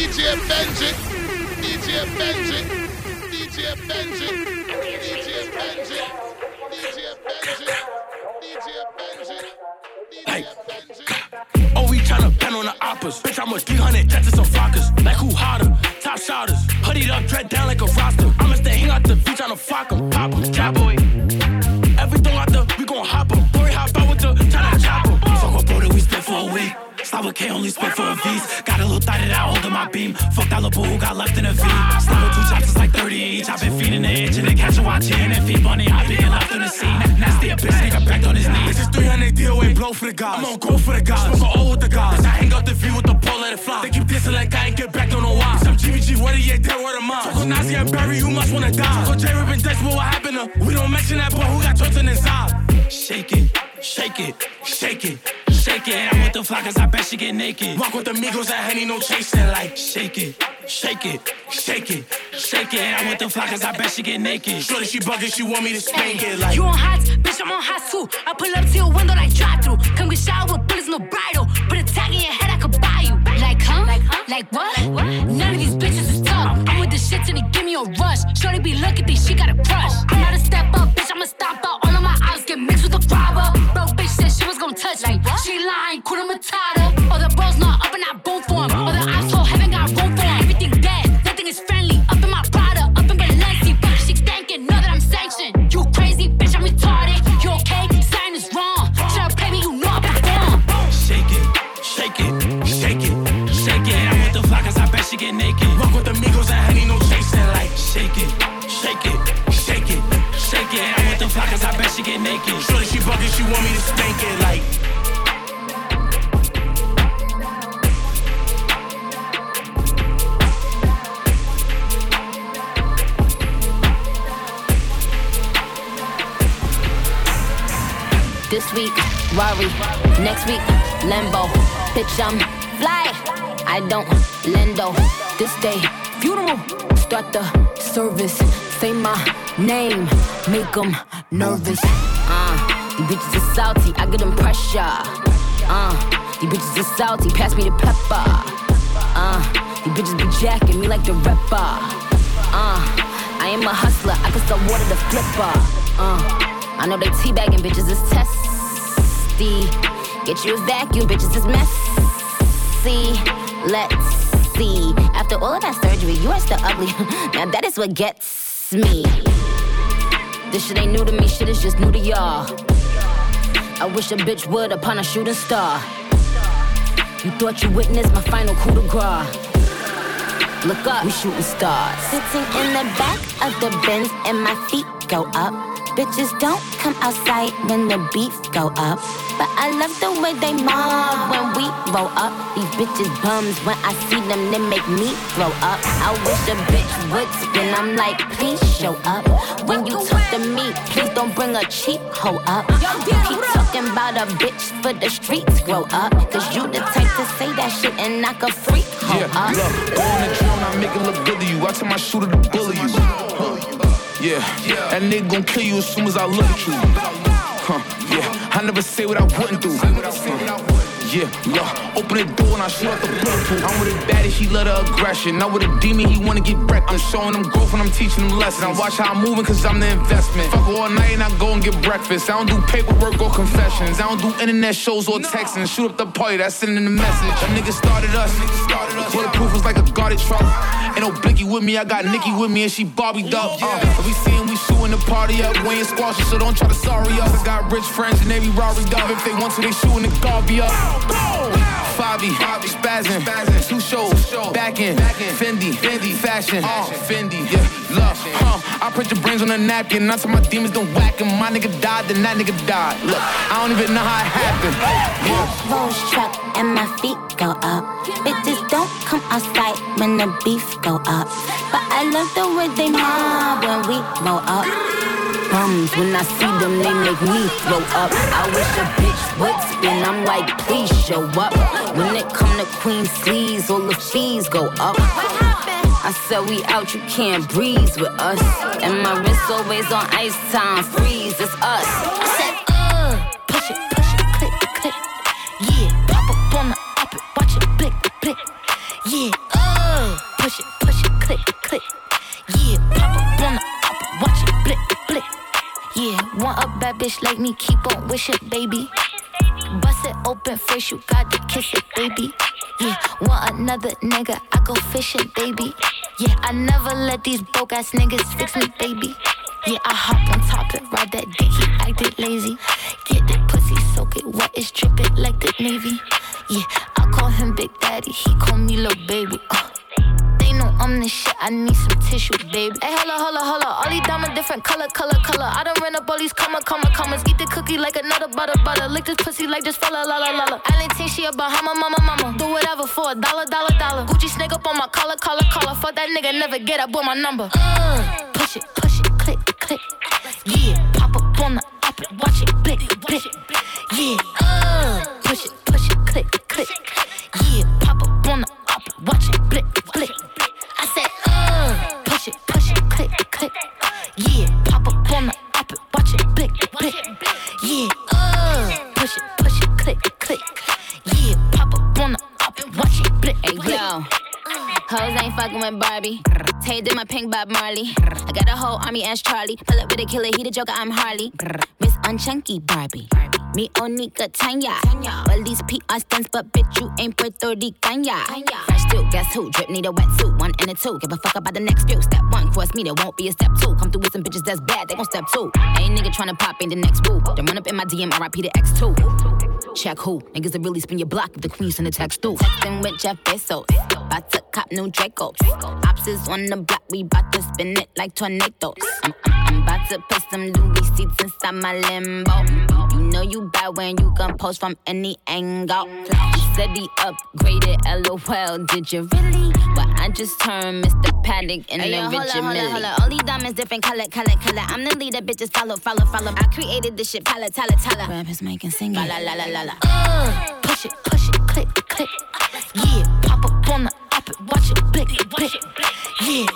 DJ Benji, DJ Benji, DJ Benji, DJ Benji, DJ Benji, DJ Benji, DJ Benji. Oh, we tryna pen on the oppas. Bitch, I'm with 300 jets and some flockers. Like who hotter? Top shotters. Hoodied up, dread down like a roster. I'ma stay hang out the beach tryna flock 'em. Pop 'em, cowboy. With K, only spit for a V's. Got a little thigh that I hold in my beam. Fuck that little boo who got left in a V. With two chops, it's like 30 each. I've been feeding the itch and then catch a watch in and feed bunny. I been left on the scene. Nasty a bitch, nigga back on his knees. This is 300 DOA blow for the guys. I'm on go for the guys. Smoke a O with the guys. I hang out the V with the pole, let it fly. They keep dissing like I ain't get back, don't know why. Some GBG, what he ain't dead, word of mine. Talk on Nazi and Barry, you must wanna die. Talk on J Rip and Dex, but what happened to? We don't mention that boy who got tortured inside. Shake it, shake it, shake it. Shake it, I'm with the flockers, I bet she get naked. Walk with the Migos, that Henny, no chasing. Like, shake it, shake it, shake it, shake it. I'm with the flockers, I bet she get naked. Shorty, she bugging, she want me to spank it. Like, You on hot, bitch, I'm on hot too. I pull up to your window like drive through. Come get shot with bullets, no bridle. Put a tag in your head, I could buy you. Like, huh? Like, huh? Like what? None of these bitches is tough. I'm with the shit and they give me a rush. Shorty be looking, think she got a crush. I'm not a step up, bitch, I'ma stomp out. All of my eyes get mixed with the robber. Bro, bitch said she was gonna touch me. She lying, Kuna Matata. All the bros not up and I boom for him. All the asshole haven't got room for him. Everything dead, nothing is friendly. Up in my Prada, up in Balenci. Fuck, she thanking, know that I'm sanctioned. You crazy, bitch, I'm retarded. You okay? Sign is wrong. Should've paid me, you know I perform. shake it, shake it, shake it, shake it. I'm with the flockers, I bet she get naked. I bet she get naked. Shorty, she bugging, she want me to spank it. Like, This week, Rari. Next week, Lambo. Bitch, I'm fly. I don't lendo. This day, funeral. Start the service. Say my name. Make them nervous. Uh, these bitches are salty. I get them pressure. Uh, these bitches are salty. Pass me the pepper. Uh, these bitches be jacking me like the rapper. Uh, I am a hustler. I can sell water to flipper. Uh, I know they teabagging bitches is testy. Get you a vacuum, bitches is messy. Let's see. After all of that surgery, you are still ugly. now that is what gets me. This shit ain't new to me, shit is just new to y'all. I wish a bitch would upon a shooting star. You thought you witnessed my final coup de grace. Look up, we shooting stars. Sitting in the back of the Benz and my feet go up. Bitches don't come outside when the beef go up. But I love the way they mob when we roll up. These bitches bums when I see them, they make me throw up. I wish a bitch would spin. I'm like, please show up. When you talk to me, please don't bring a cheap hoe up. You keep talking about a bitch for the streets, grow up. Cause you the type to say that shit and knock a freak hoe Yeah, up. look, on the drone, I make it look good to you. I tell my shooter to bully you. Yeah, that nigga gon' kill you as soon as I look at you. Huh, yeah, I never say what I wouldn't do. Yeah, look, open the door and I shoot out the bulletproof. I'm with a baddie, she love the aggression. Not with a demon, he wanna get wrecked. I'm showing them growth and I'm teaching them lessons. I watch how I'm moving cause I'm the investment. Fuck all night and I go and get breakfast. I don't do paperwork or confessions. I don't do internet shows or texting. Shoot up the party, that's sending the message. That nigga started us. Bulletproof was like a guarded truck. Ain't no blicky with me, I got Nikki with me and she Bobbied up. Uh, we we party up. We ain't squashing, so don't try to sorry us. I got rich friends and they be Rory up. If they want to, they shooting the Garby up. Fabi, spazzing, two shows, back in, Fendi, Fendi, fashion, Fendi, yeah, love, huh? I put your brains on a napkin, not till my demons don't whack him. My nigga died, then that nigga died. Look, I don't even know how it happened. Yeah. Rolls truck and my feet go up. Bitches don't come outside when the beef go up. But I love the way they mob when we roll up. Bums, when I see them, they make me throw up. I wish a bitch would spin. I'm like, please show up. When it come to Queen sleeves, all the fees go up. I said we out, you can't breathe with us. And my wrist always on ice time, freeze, it's us. I said, uh, push it, push it, click, click. Yeah, pop up on the up it, watch it, blick, blick. Yeah, uh, push it, push it, click, click. Yeah, pop up on the up it, watch it, blick, blick. Yeah, want a bad bitch like me, keep on wishing, baby. Bust it open first, you got to kiss it, baby. Yeah, want another nigga, I go fishing, baby. Yeah, I never let these broke ass niggas fix me, baby. Yeah, I hop on top and ride that dick, he acted lazy. Get that pussy, soak it wet, it's dripping like the Navy. Yeah, I call him Big Daddy, he call me little baby. Uh. I'm the shit, I need some tissue, baby. Hey, holla, holla, holla. All these diamonds different color, color, color. I don't run up all these comma, comma, commas. Eat the cookie like another butter, butter. Lick this pussy like just fella, la, la, la, la. I she a Bahama, mama, mama. Do whatever for a dollar, dollar, dollar. Gucci snake up on my collar, collar, collar. Fuck that nigga, never get up with my number. Uh, push it, push it, click, click. Yeah, pop up on the op watch it, blick, blick. Yeah, uh, push it, Hoes ain't fucking with Barbie. Tay did my pink Bob Marley. I got a whole army as Charlie. Pull up with a killer, he the joker, I'm Harley. Miss Unchunky Barbie. Me Onika Tanya. Well, these PR stunts, but bitch, you ain't Puerto Rican. ya. Fresh still, guess who? Drip need a wetsuit, one and a two. Give a fuck about the next few. Step one, cross me, there won't be a step two. Come through with some bitches that's bad, they gon' step two. Ain't nigga tryna pop, ain't the next boo. Then run up in my DM, RIP to X2. Check who? Niggas that really spin your block if the queen send a text through. Texting with Jeff Bezos. About to cop new Dracos. Ops is on the block, we bout to spin it like tornadoes. I'm, I'm about to put some Louis seats inside my limbo. You know you bad when you can post from any angle. Said he upgraded, lol. Did you really? But I just turned Mr. Paddock in Hey, yo, Richard hold up, Mille. hold up. All these diamonds different color, color, color. I'm the leader, bitches follow, follow, follow. I created this shit, pala, tala, tala. Rappers making singing. La la la la la la. Uh, push it, push it, click, click. Yeah, pop up on the op it, watch it, blick, blick. Yeah,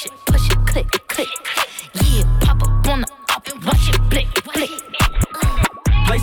push it, push it,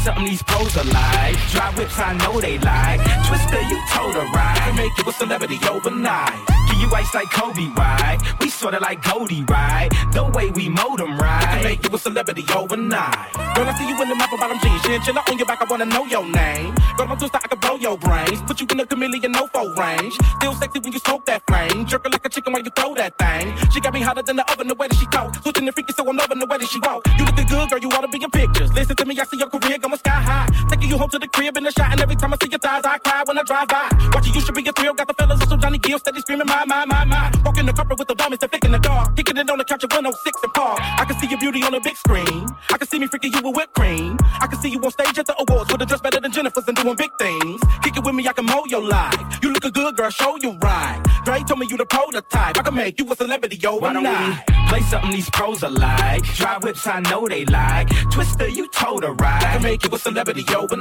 something these pros are like. Dry whips, I know they like. Twista, you told her right. Make you a celebrity overnight. Give you ice like Kobe, right? We sorta like Cody, right? The way we mold 'em right. Can make you a celebrity overnight. Girl, I see you in the map bottom jeans. Chinchilla on your back, I wanna know your name. Girl, I'm Twista, I can blow your brains. Put you in a chameleon, no foe range. Still sexy when you smoke that flame. Jerk her like a chicken while you throw that thing. She got me hotter than the oven, the way that she talk. Switching the freaky, so I'm loving the way that she walk. You looking good, girl, you oughta be pictures. Listen to me, I see your career going sky. Taking you home to the crib in the shot, and every time I see your thighs, I cry when I drive by. Watching you should be a thrill. Got the fellas on some Johnny Gill, steady screaming, my, my, my, my. Walking the carpet with the diamonds that flick in the dark. Kicking it on the couch at 106 and Park. I can see your beauty on a big screen. I can see me freaking you with whipped cream. I can see you on stage at the awards with a dress better than Jennifer's and doing big things. Kick it with me, I can mold your life. You looking good, girl, show you right. Dre told me you the prototype. I can make you a celebrity overnight. Play something these pros are like. Drive whips, I know they like. Twista, you told her right. I can make you a celebrity overnight.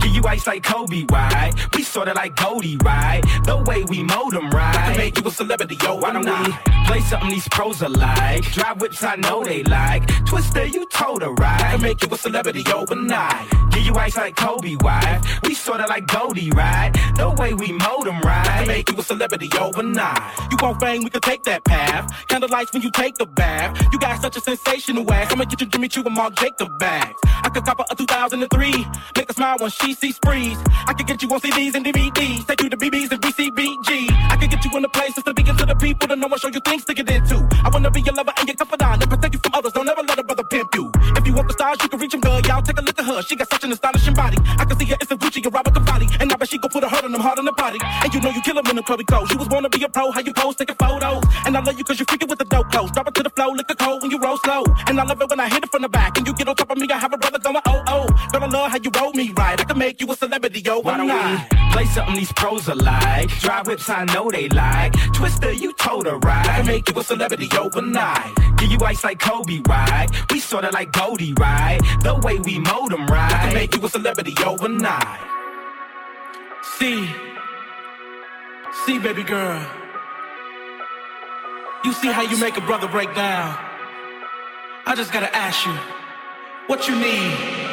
Give you ice like Kobe, right? We sorta like Cody, right? The way we mold 'em right. I can make you a celebrity yo, why don't overnight. Play something these pros are like. Drive whips, I know they like. Twista, you told her right. Can make you a celebrity overnight. Give you ice like Kobe, wife. We sorta like Cody, right? The way we mold 'em right. Can make you a celebrity overnight. You want fame, we can take that path. Candlelights when you take the bath. You got such a sensational ass. I'ma get you Jimmy Choo and Marc Jacob bags. I could cop a 2003. Make a smile when she sees sprees. I can get you on CDs and DVDs. Take you to BBs and BCBG. I can get you in the places to begin to the people to know and show you things to get into. I wanna be your lover and your confidant and protect you from others. Don't ever let a brother pimp you. If you want the stars, you can reach them, girl. Y'all take a look at her. She got such an astonishing body. I can see her, it's a Gucci, a Robert Cavalli. And I bet she gon' put a hurt on them hard on the body. And you know you kill 'em in the clubby clothes. You was born to be a pro, how you pose, taking photos. And I love you cause you freaking with the dope clothes. Drop it to the flow, lick a cold when you roll slow. And I love it when I hit it from the back. And you get on top of me, I have a brother going, oh, oh. Girl, I love how you roll me right. I can make you a celebrity, yo, Why don't overnight. we play something these pros are like? Drive whips, I know they like. Twista, you told her right. I can make you a celebrity overnight. Give you ice like Kobe, right? We sorta like Cody, right? The way we mold 'em right. I can make you a celebrity overnight. See, see, baby girl. You see how you make a brother break down. I just gotta ask you, what you need?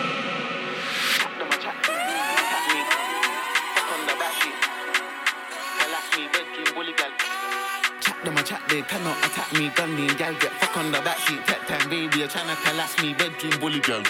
Them a chat, they cannot attack me. Gunny and gal get fuck on the backseat. Tech time, baby, you're trying to collapse me. Bedroom bully girl.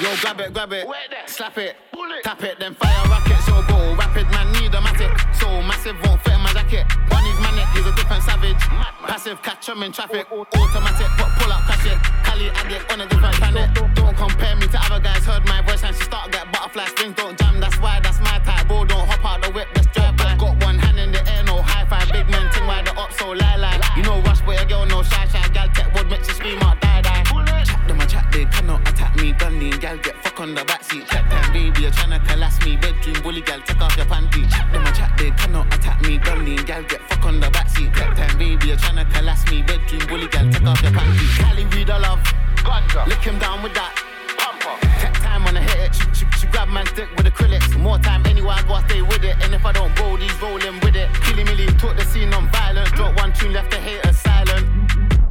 Yo, grab it, grab it, slap it, Bullet. tap it, then fire rocket. So go rapid, man, need a matic. So massive, won't fit in my jacket. One is manic, he's a different savage. Passive, catch him in traffic. Automatic, but pull up, catch it. Cali addict on a different planet. Don't compare me to other guys. Heard my voice and she start get butterfly strings. Don't jam, that's why that's my type. Shy shy. Gal tech wood makes you scream out die die. Chat them a chat, they cannot attack me. Gunny gal get fuck on the backseat. Chat time, baby, you're tryna collapse me. Bedroom bully gal, take off your panty. Chat them a chat, they cannot attack me. Gunny gal get fuck on the backseat. Chat time, baby, you're tryna collapse me. Bedroom bully gal, take off your panty. Cali read a love, lick him down with that. Tech time on the hit it. She, she, she grab man's dick with acrylics. More time anywhere I go, I stay with it. And if I don't roll, these rolling with it. Killy Millie, took the scene on violent. Drop one tune, left the haters.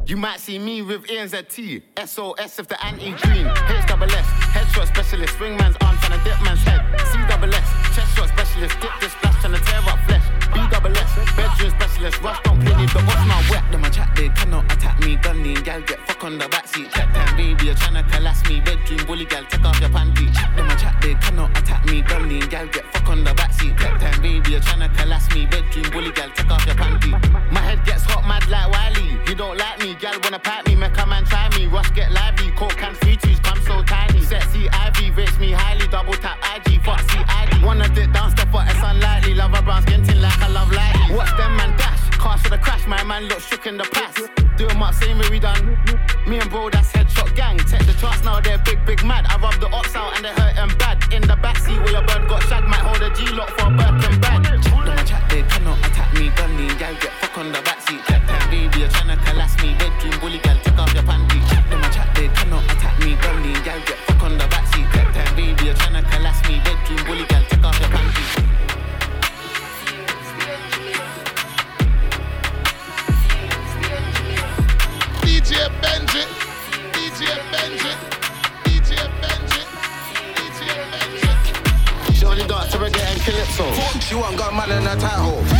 You might see me with Ian's. SOS if the anti green. H double S, headshot specialist. Swing man's arm trying to dip man's head. C double S, chest shot specialist. Dip this splash trying to tear up flesh. B double S, bedroom specialist. Rush don't play if the boss not wet. Them a chat, they cannot attack me. Gunny and gal get fuck on the backseat. Chat time, baby, you're trying to collapse me. Bedroom bully gal, take off your panty. Them a chat, they cannot attack me. Gunny and gal get fuck on the backseat. Chat time, baby, you're trying to collapse me. Bedroom bully gal, take off your panty. My head gets hot, mad like Wiley. You don't like me, gal wanna me. Make a man try me. Rush get lively. Coke can free twos, come so tiny. Sexy Ivy rates me highly. Double tap IG, fuck CID. Wanna dip down, step up, it's unlikely. Love a brown skin tin like I love lightly. Watch them man dash. Car should have crashed, my man look shook in the past. Do 'em up, same way we done. Me and bro, that's headshot gang. Take the charts now, they're big, big mad. I rub the ops out and they hurt them bad. In the backseat where your bird got shagged, might hold a Glock for a Birkin bag. Chat them chat, they cannot attack me. Gunny, gal get me. Bedroom bully, gal, take off your panty. Chat them a chat, they cannot attack me. Gunny, gal get fuck on the backseat. Chat time, baby, you're tryna collapse me. Bedroom bully, gal, take off your panty. DJ Benji, DJ Benji, DJ Benji, DJ Benji. She only dance to reggae and calypso. She want got man in a title.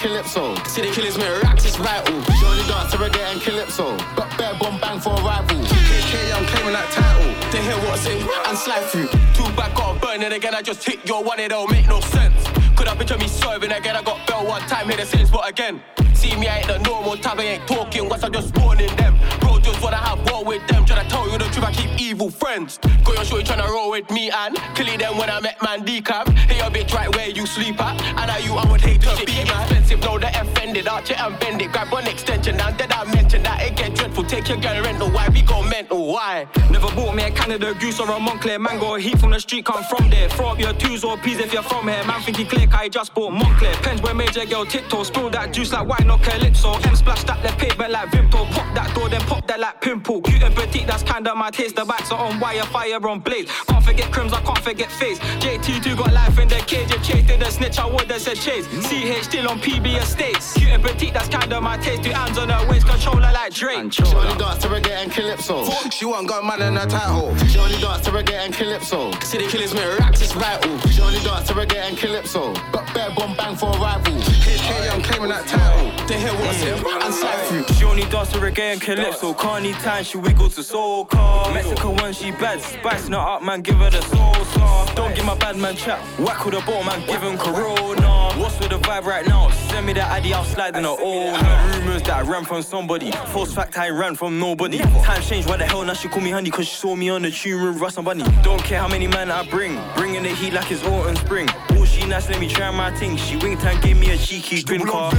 Calypso. See the killers me racks is vital. Only dance to reggae and calypso. Got bare bomb bang for a rival. KK, I'm claiming that title. They hear what's in and slide through. Two back got burning again. I just hit your one, it don't make no sense. Could have picture me swerving again. I got bell one time, hit the same spot again. See me, I ain't the normal type, I ain't talking once I just warning them. Bro, just wanna have war with them. Tryna tell you the truth, I keep evil friends. Got your shorty tryna roll with me and killing them when I met man decap. Hey, your bitch right where you sleep at. And I you, I would hate to be man. Expensive, no, they offended. Arch it and bend it. Grab one extension down. Did I mention that it get dreadful? Take your girl rental. Why we go mental? Why? Never bought me a Canada goose or a Moncler mango. Heat from the street, come from there. Throw up your twos or peas if you're from here. Man, think he click, I just bought Moncler. Pens where major girl tiptoe. Spill that juice like white, no calypso. M splash that left pavement like Vimto. Pop that door, then pop that like pimple. Cute and petite, that's kinda my taste. The bikes are on wire, fire on blaze. Can't forget crims, I can't forget face. JT2 got life in the cage. If Chase did a snitch, I would have said Chase. CH still on PB estates. Cute and petite, that's kinda my taste. Two hands on her waist, controller like Drake. She only dance to reggae and calypso. She want got man in a title. She only dance to reggae and calypso. See the killers me racks is vital. She only dance to reggae and calypso. Got bare bomb bang for a rival. KK, I'm claiming that title. They hear what's in and slide through. She only dance to reggae and calypso. Can't need time, she wiggles to soca. Mexican when she bad, spicing her up, man, give her the salsa. Don't give my bad man chat. Whack with a ball, man, give him corona. What's with the vibe right now? Send me that addy, I'll slide in the old. Rumors that I ran from somebody. False fact, I ran from nobody. Time changed, why the hell now she call me honey? Cause she saw me on the tune with Russ and Bunny. Don't care how many men I bring. Bringing the heat like it's autumn spring. She nice, let me try my thing. She winked and gave me a cheeky grin en car.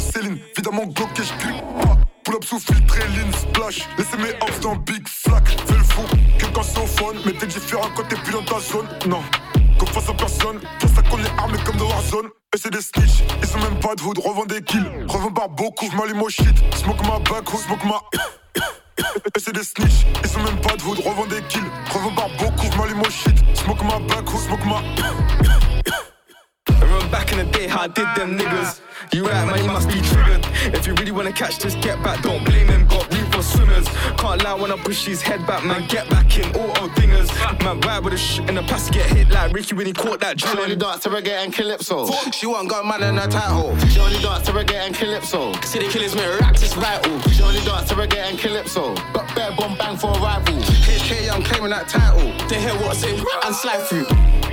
Céline. Évidemment, Glock et je grippe pas. Pull up sous filtre et lean splash. Laissez mes hops dans Big Flack. Fais le fou, que quand c'est au fun. Mais t'es différent quand t'es plus dans ta zone. Non, comme face à personne. Pour ça qu'on est armé comme dans Warzone. Et c'est des snitch, ils sont même pas de hood. Revends des kills, revends par beaucoup. J'm'allume au shit, smoke ma back, smoke ma. Et c'est des snitch, ils sont même pas de hood. Revends des kills, revends par beaucoup. J'm'allume au shit, smoke ma back, smoke ma. I remember back in the day how I did them niggas. You right, man, you must be triggered. If you really wanna catch this, get back, don't blame them. Got reef for swimmers. Can't lie when I push his head back, man. Get back in, auto dingers. Man, ride with a sh in the past, get hit like Ricky when he caught that She only dance to reggae and calypso. She want got man in her title. She only dance to reggae and calypso. City killers make raps, it's vital. She only dance to reggae and calypso. But bare bomb bang for a rival. HK Young claiming that title. They hear what I say and slide through.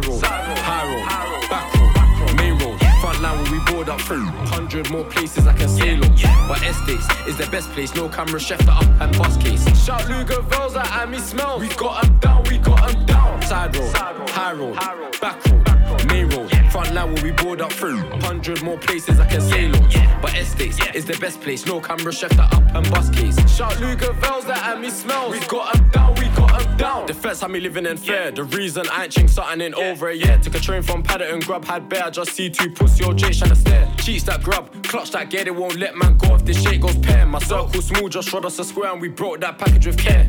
Side road, high road, back road, main road, front line when we board up through. Hundred more places I can sail on. But estates is the best place. No camera, chef the up and bus case. Shout Luger Vels at me smell. We got 'em down, we got 'em down. Side road, high road, back road, main front line when we board up through. Hundred more places I can sail on. But estates is the best place. No camera, chef that up and bus case. Shout Luger Vels at me smells. We got 'em down, we got 'em down. The feds had me living in fear. The reason I ain't ching something in over a year. Took a train from Paddington, grub had bear. I just see two pussy or J tryna stare. Cheats that grub, clutch that get it won't let man go if this shit goes pair. My circle small, just rod us a square and we brought that package with care.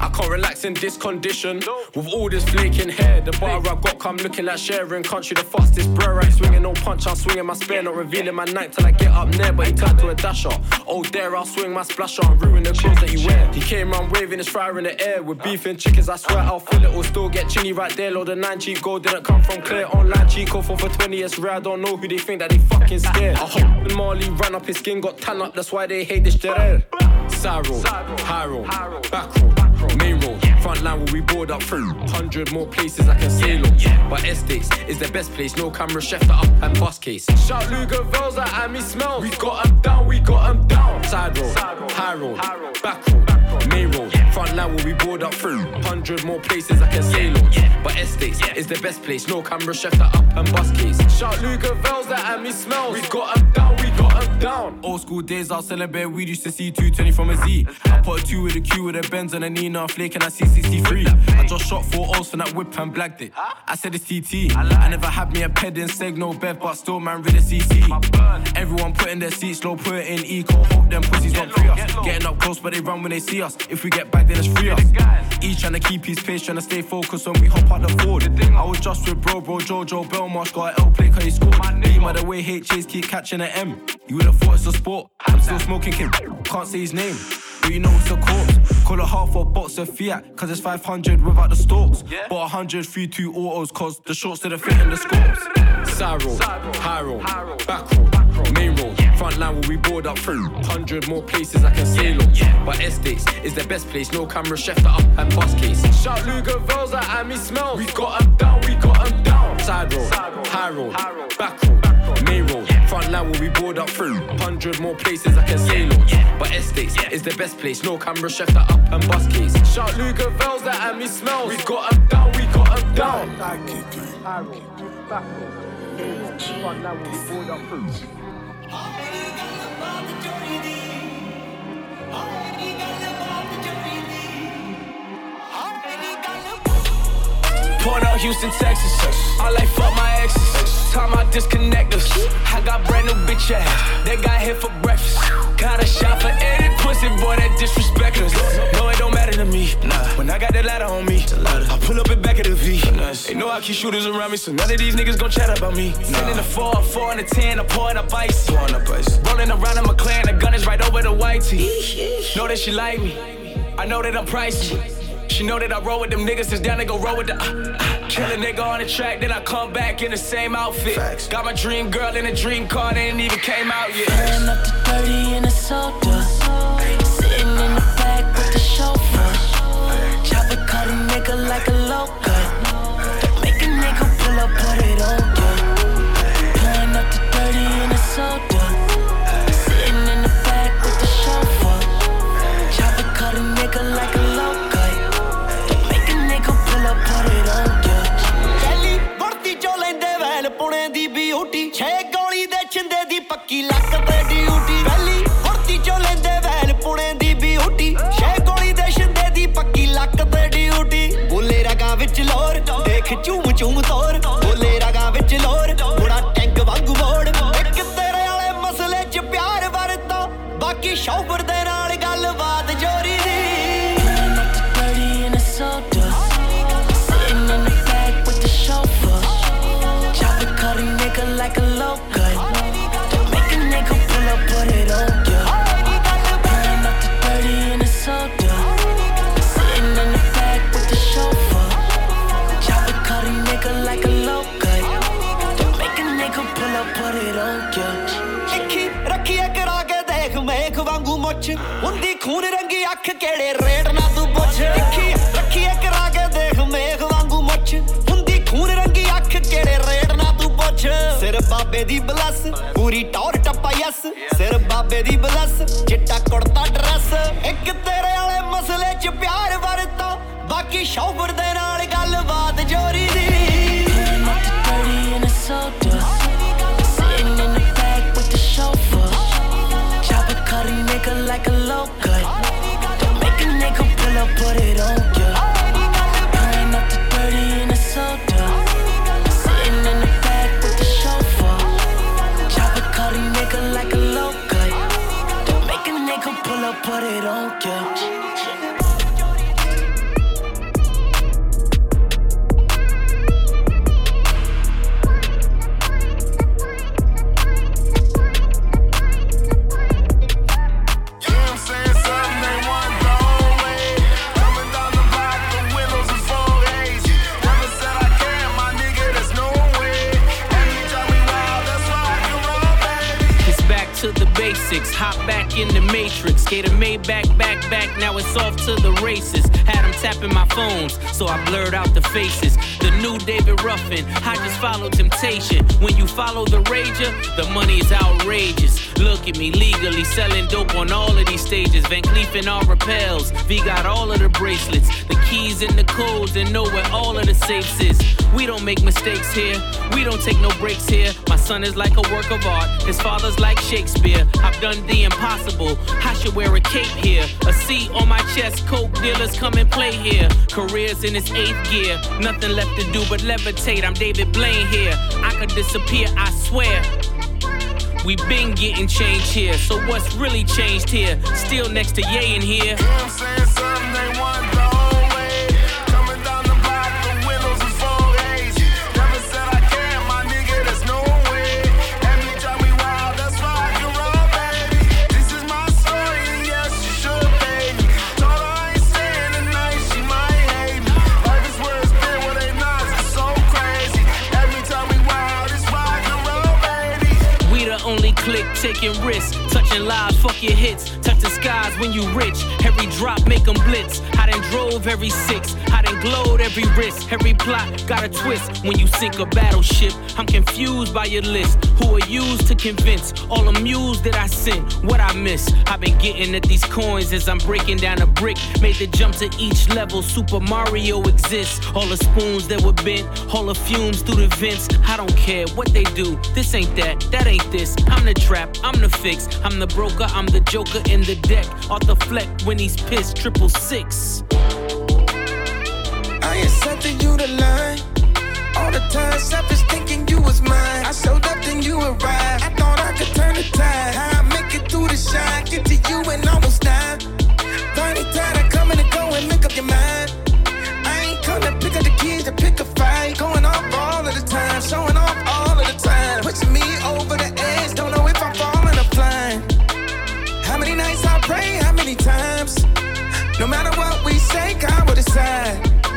I can't relax in this condition with all this flaking hair. The bar I got come looking at sharing country. The fastest bro right swinging no punch. I'm swinging my spear, not revealing my night till I get up there. But he turned to a dasher. Oh there, I'll swing my splasher and ruin the clothes that you wear. He came round waving his fire in the air with beef and chickens. I swear I'll fill it or still get chingy right there. Lord, the nine cheap gold didn't come from clear online. Chico for for 20 it's rare. I don't know who they think that they fucking scared. I hope Marley ran up his skin, got tan up. That's why they hate this Jerel. Side road, high back road, main road, front line will be board up through. Hundred more places I can sail on. But estates is the best place. No camera, chef up and bus case. Shout Luger Vels at me smell. We got 'em down, we got 'em down. Side road, high road, back road, main road, front line will be board up through. Hundred more places I can sail on. But estates is the best place. No camera, chef up and bus case. Shout Luger Vels at me smell. We got 'em down, we down. Old school days, I'll celebrate. We used to see 220 from a Z. I put a two with a Q with a Benz and a Nina flake and I see 63. I just shot four O's from that whip and blagged it. I said it's TT. I never had me a ped in seg, no bed, but still man rid of CC. Everyone put in their seats, slow, put it in eco. Hope them pussies don't free us. Getting up close, but they run when they see us. If we get back, then it's free us. Each trying to keep his pace, trying to stay focused when we hop out the Ford. I was just with bro, bro, Jojo Belmarsh, got an L play cause he scored. Beam by the way HAs keep catching an M. You would've thought it's a sport. I'm still smoking Kim, can't say his name. But you know it's a corpse. Call it half a box of Fiat, cause it's 500 without the stalks. But 100 free two autos, cause the shorts didn't fit in the scopes. Side road, high road, back road, main road, front line where we board up through. 100 more places I can sail on. But estates is the best place. No camera, chef the up and bus case. Shout Luger Vels at me smell. We got 'em down, we got 'em down. Side road, high road, back road, main road, front line where we board up through. 100 more places I can sail on. But estates is the best place. No camera, chef the up and bus case. Shout Luger Vels at me smell. We got 'em down, we got 'em down. High road, back road, main road, front line where we board up through. Point out Houston, Texas. I like fuck my exes. Time I disconnect us. I got brand new bitch ass. They got here for breakfast. Got a shot for any pussy boy that disrespect us. No, it don't matter to me. Nah. When I got that ladder on me, I pull up in back of the V. They know I keep shooters around me, so none of these niggas gon' chat about me. Sending the four, four and a ten, I'm pouring up ice. Pouring up ice. Rolling around in my clan, the gun is right over the white tee. Know that she like me. I know that I'm pricey. She know that I roll with them niggas, is down to go roll with the. Uh, uh. Kill a nigga on the track, then I come back in the same outfit. Got my dream girl in a dream car, they ain't even came out yet. Pulling up to 30 in a soda. Sitting in the back with the chauffeur. Chopper cut a nigga like a loca. ਸਿਰ ਬਾਬੇ ਚਿੱਟਾ ਕੁੜਤਾ dress ਇੱਕ ਤੇਰੇ ਵਾਲੇ ਮਸਲੇ 'ਚ ਪਿਆਰ ਵਰਤਾ, ਬਾਕੀ ਸ਼ੌਫਰ ਦੇ tapping my phones, so I blurred out the faces. The new David Ruffin. I just follow temptation. When you follow the rager, the money is outrageous. Look at me legally selling dope on all of these stages. Van Cleef and all repels. V got all of the bracelets, the keys and the codes, and know where all of the safes is. We don't make mistakes here. We don't take no breaks here. My son is like a work of art. His father's like Shakespeare. I've done the impossible. I should wear a cape here. A C on my chest. Coke dealers come and play here. Careers in its eighth gear. Nothing left to do but levitate. I'm David Blaine here. I could disappear, I swear. We been getting changed here. So what's really changed here? Still next to Ye in here. Taking risks, touching lives, fuck your hits, touch the skies when you rich. Every drop make 'em blitz. I done drove every six, I done glowed every wrist. Every plot got a twist. When you sink a battleship, I'm confused by your list. Who are used to convince all the mules that I sent? What I miss? I've been getting at these coins as I'm breaking down a brick. Made the jump to each level. Super Mario exists. All the spoons that were bent, all the fumes through the vents. I don't care what they do. This ain't that, that ain't this. I'm the trap, I'm the fix. I'm the broker, I'm the joker in the deck. The fleck when he's pissed, triple six. I something you to line. All the time, selfish thinking you was mine. I showed up, then you arrived. I thought I could turn the tide. How I make it through the shine, get to you and almost die. Finally tired of coming and going, make up your mind. I ain't come to pick up the keys to pick a fight. Going off all of the time, showing off all of the time. Pushing me over the we say, God will decide.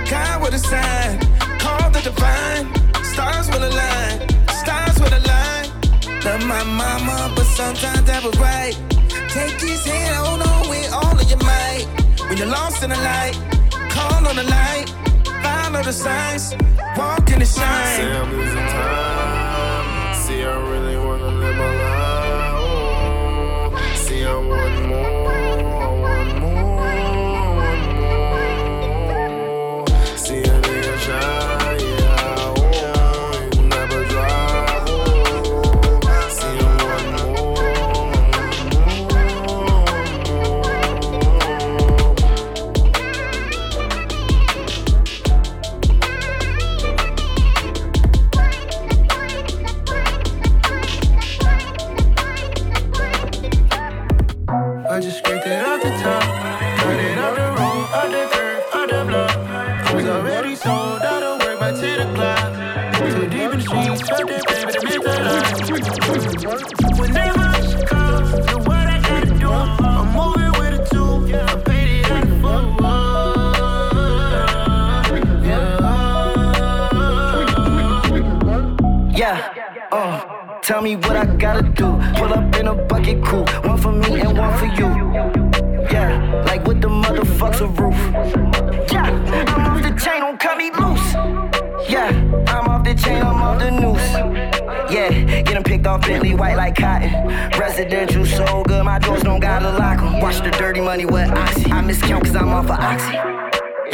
God will decide. Call the divine. Stars will align. Stars will align. Love my mama, but sometimes that was right. Take his hand, oh hold on with all of your might. When you're lost in the light, call on the light. Follow the signs. Walk in the shine. Tell me what I gotta do. Pull up in a bucket crew, one for me and one for you. Yeah, like with the motherfuckers roof. Yeah, I'm off the chain, don't cut me loose. Yeah, I'm off the chain, I'm off the noose. Yeah, get them picked off Bentley white like cotton. Residential so good, my doors don't gotta lock lock 'em. Watch the dirty money with Oxy. I miscount cause I'm off of Oxy.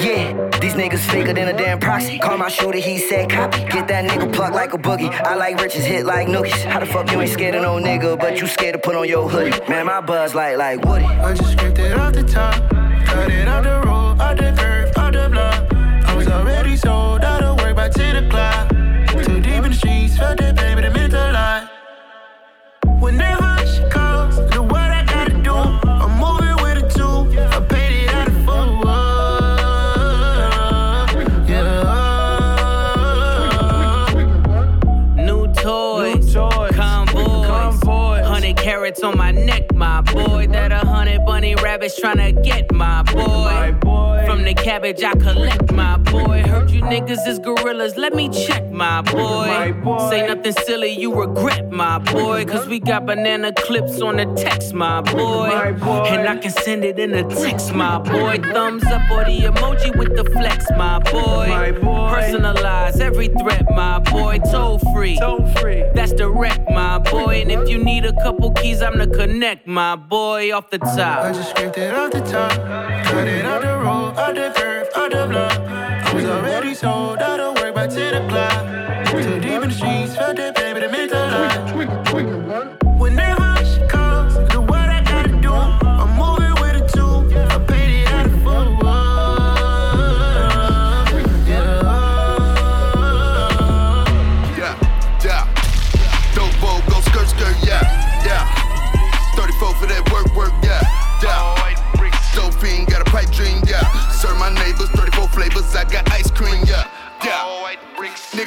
Yeah, these niggas faker than a damn proxy. Call my shooter, he said copy. Get that nigga plucked like a boogie. I like riches, hit like nookies. How the fuck you ain't scared of no nigga, but you scared to put on your hoodie? Man, my buzz like like Woody. I just scraped it off the top, cut it off the road, off the curve, off the block. I was already sold out of work by 10 o'clock. Too deep in the streets, felt that carats on my neck, my boy. Bunny rabbits tryna get my boy. From the cabbage I collect, my boy. Heard you niggas is gorillas, let me check, my boy. Say nothing silly, you regret, my boy. Cause we got banana clips on the text, my boy. And I can send it in a text, my boy. Thumbs up or the emoji with the flex, my boy. Personalize every threat, my boy. Toll free. That's direct, my boy. And if you need a couple keys, I'm the connect, my boy. Off the top. I just scraped off the top, cut it off the road, off the curve, off the block. I was already sold out of work by 10 o'clock. Too deep in the streets,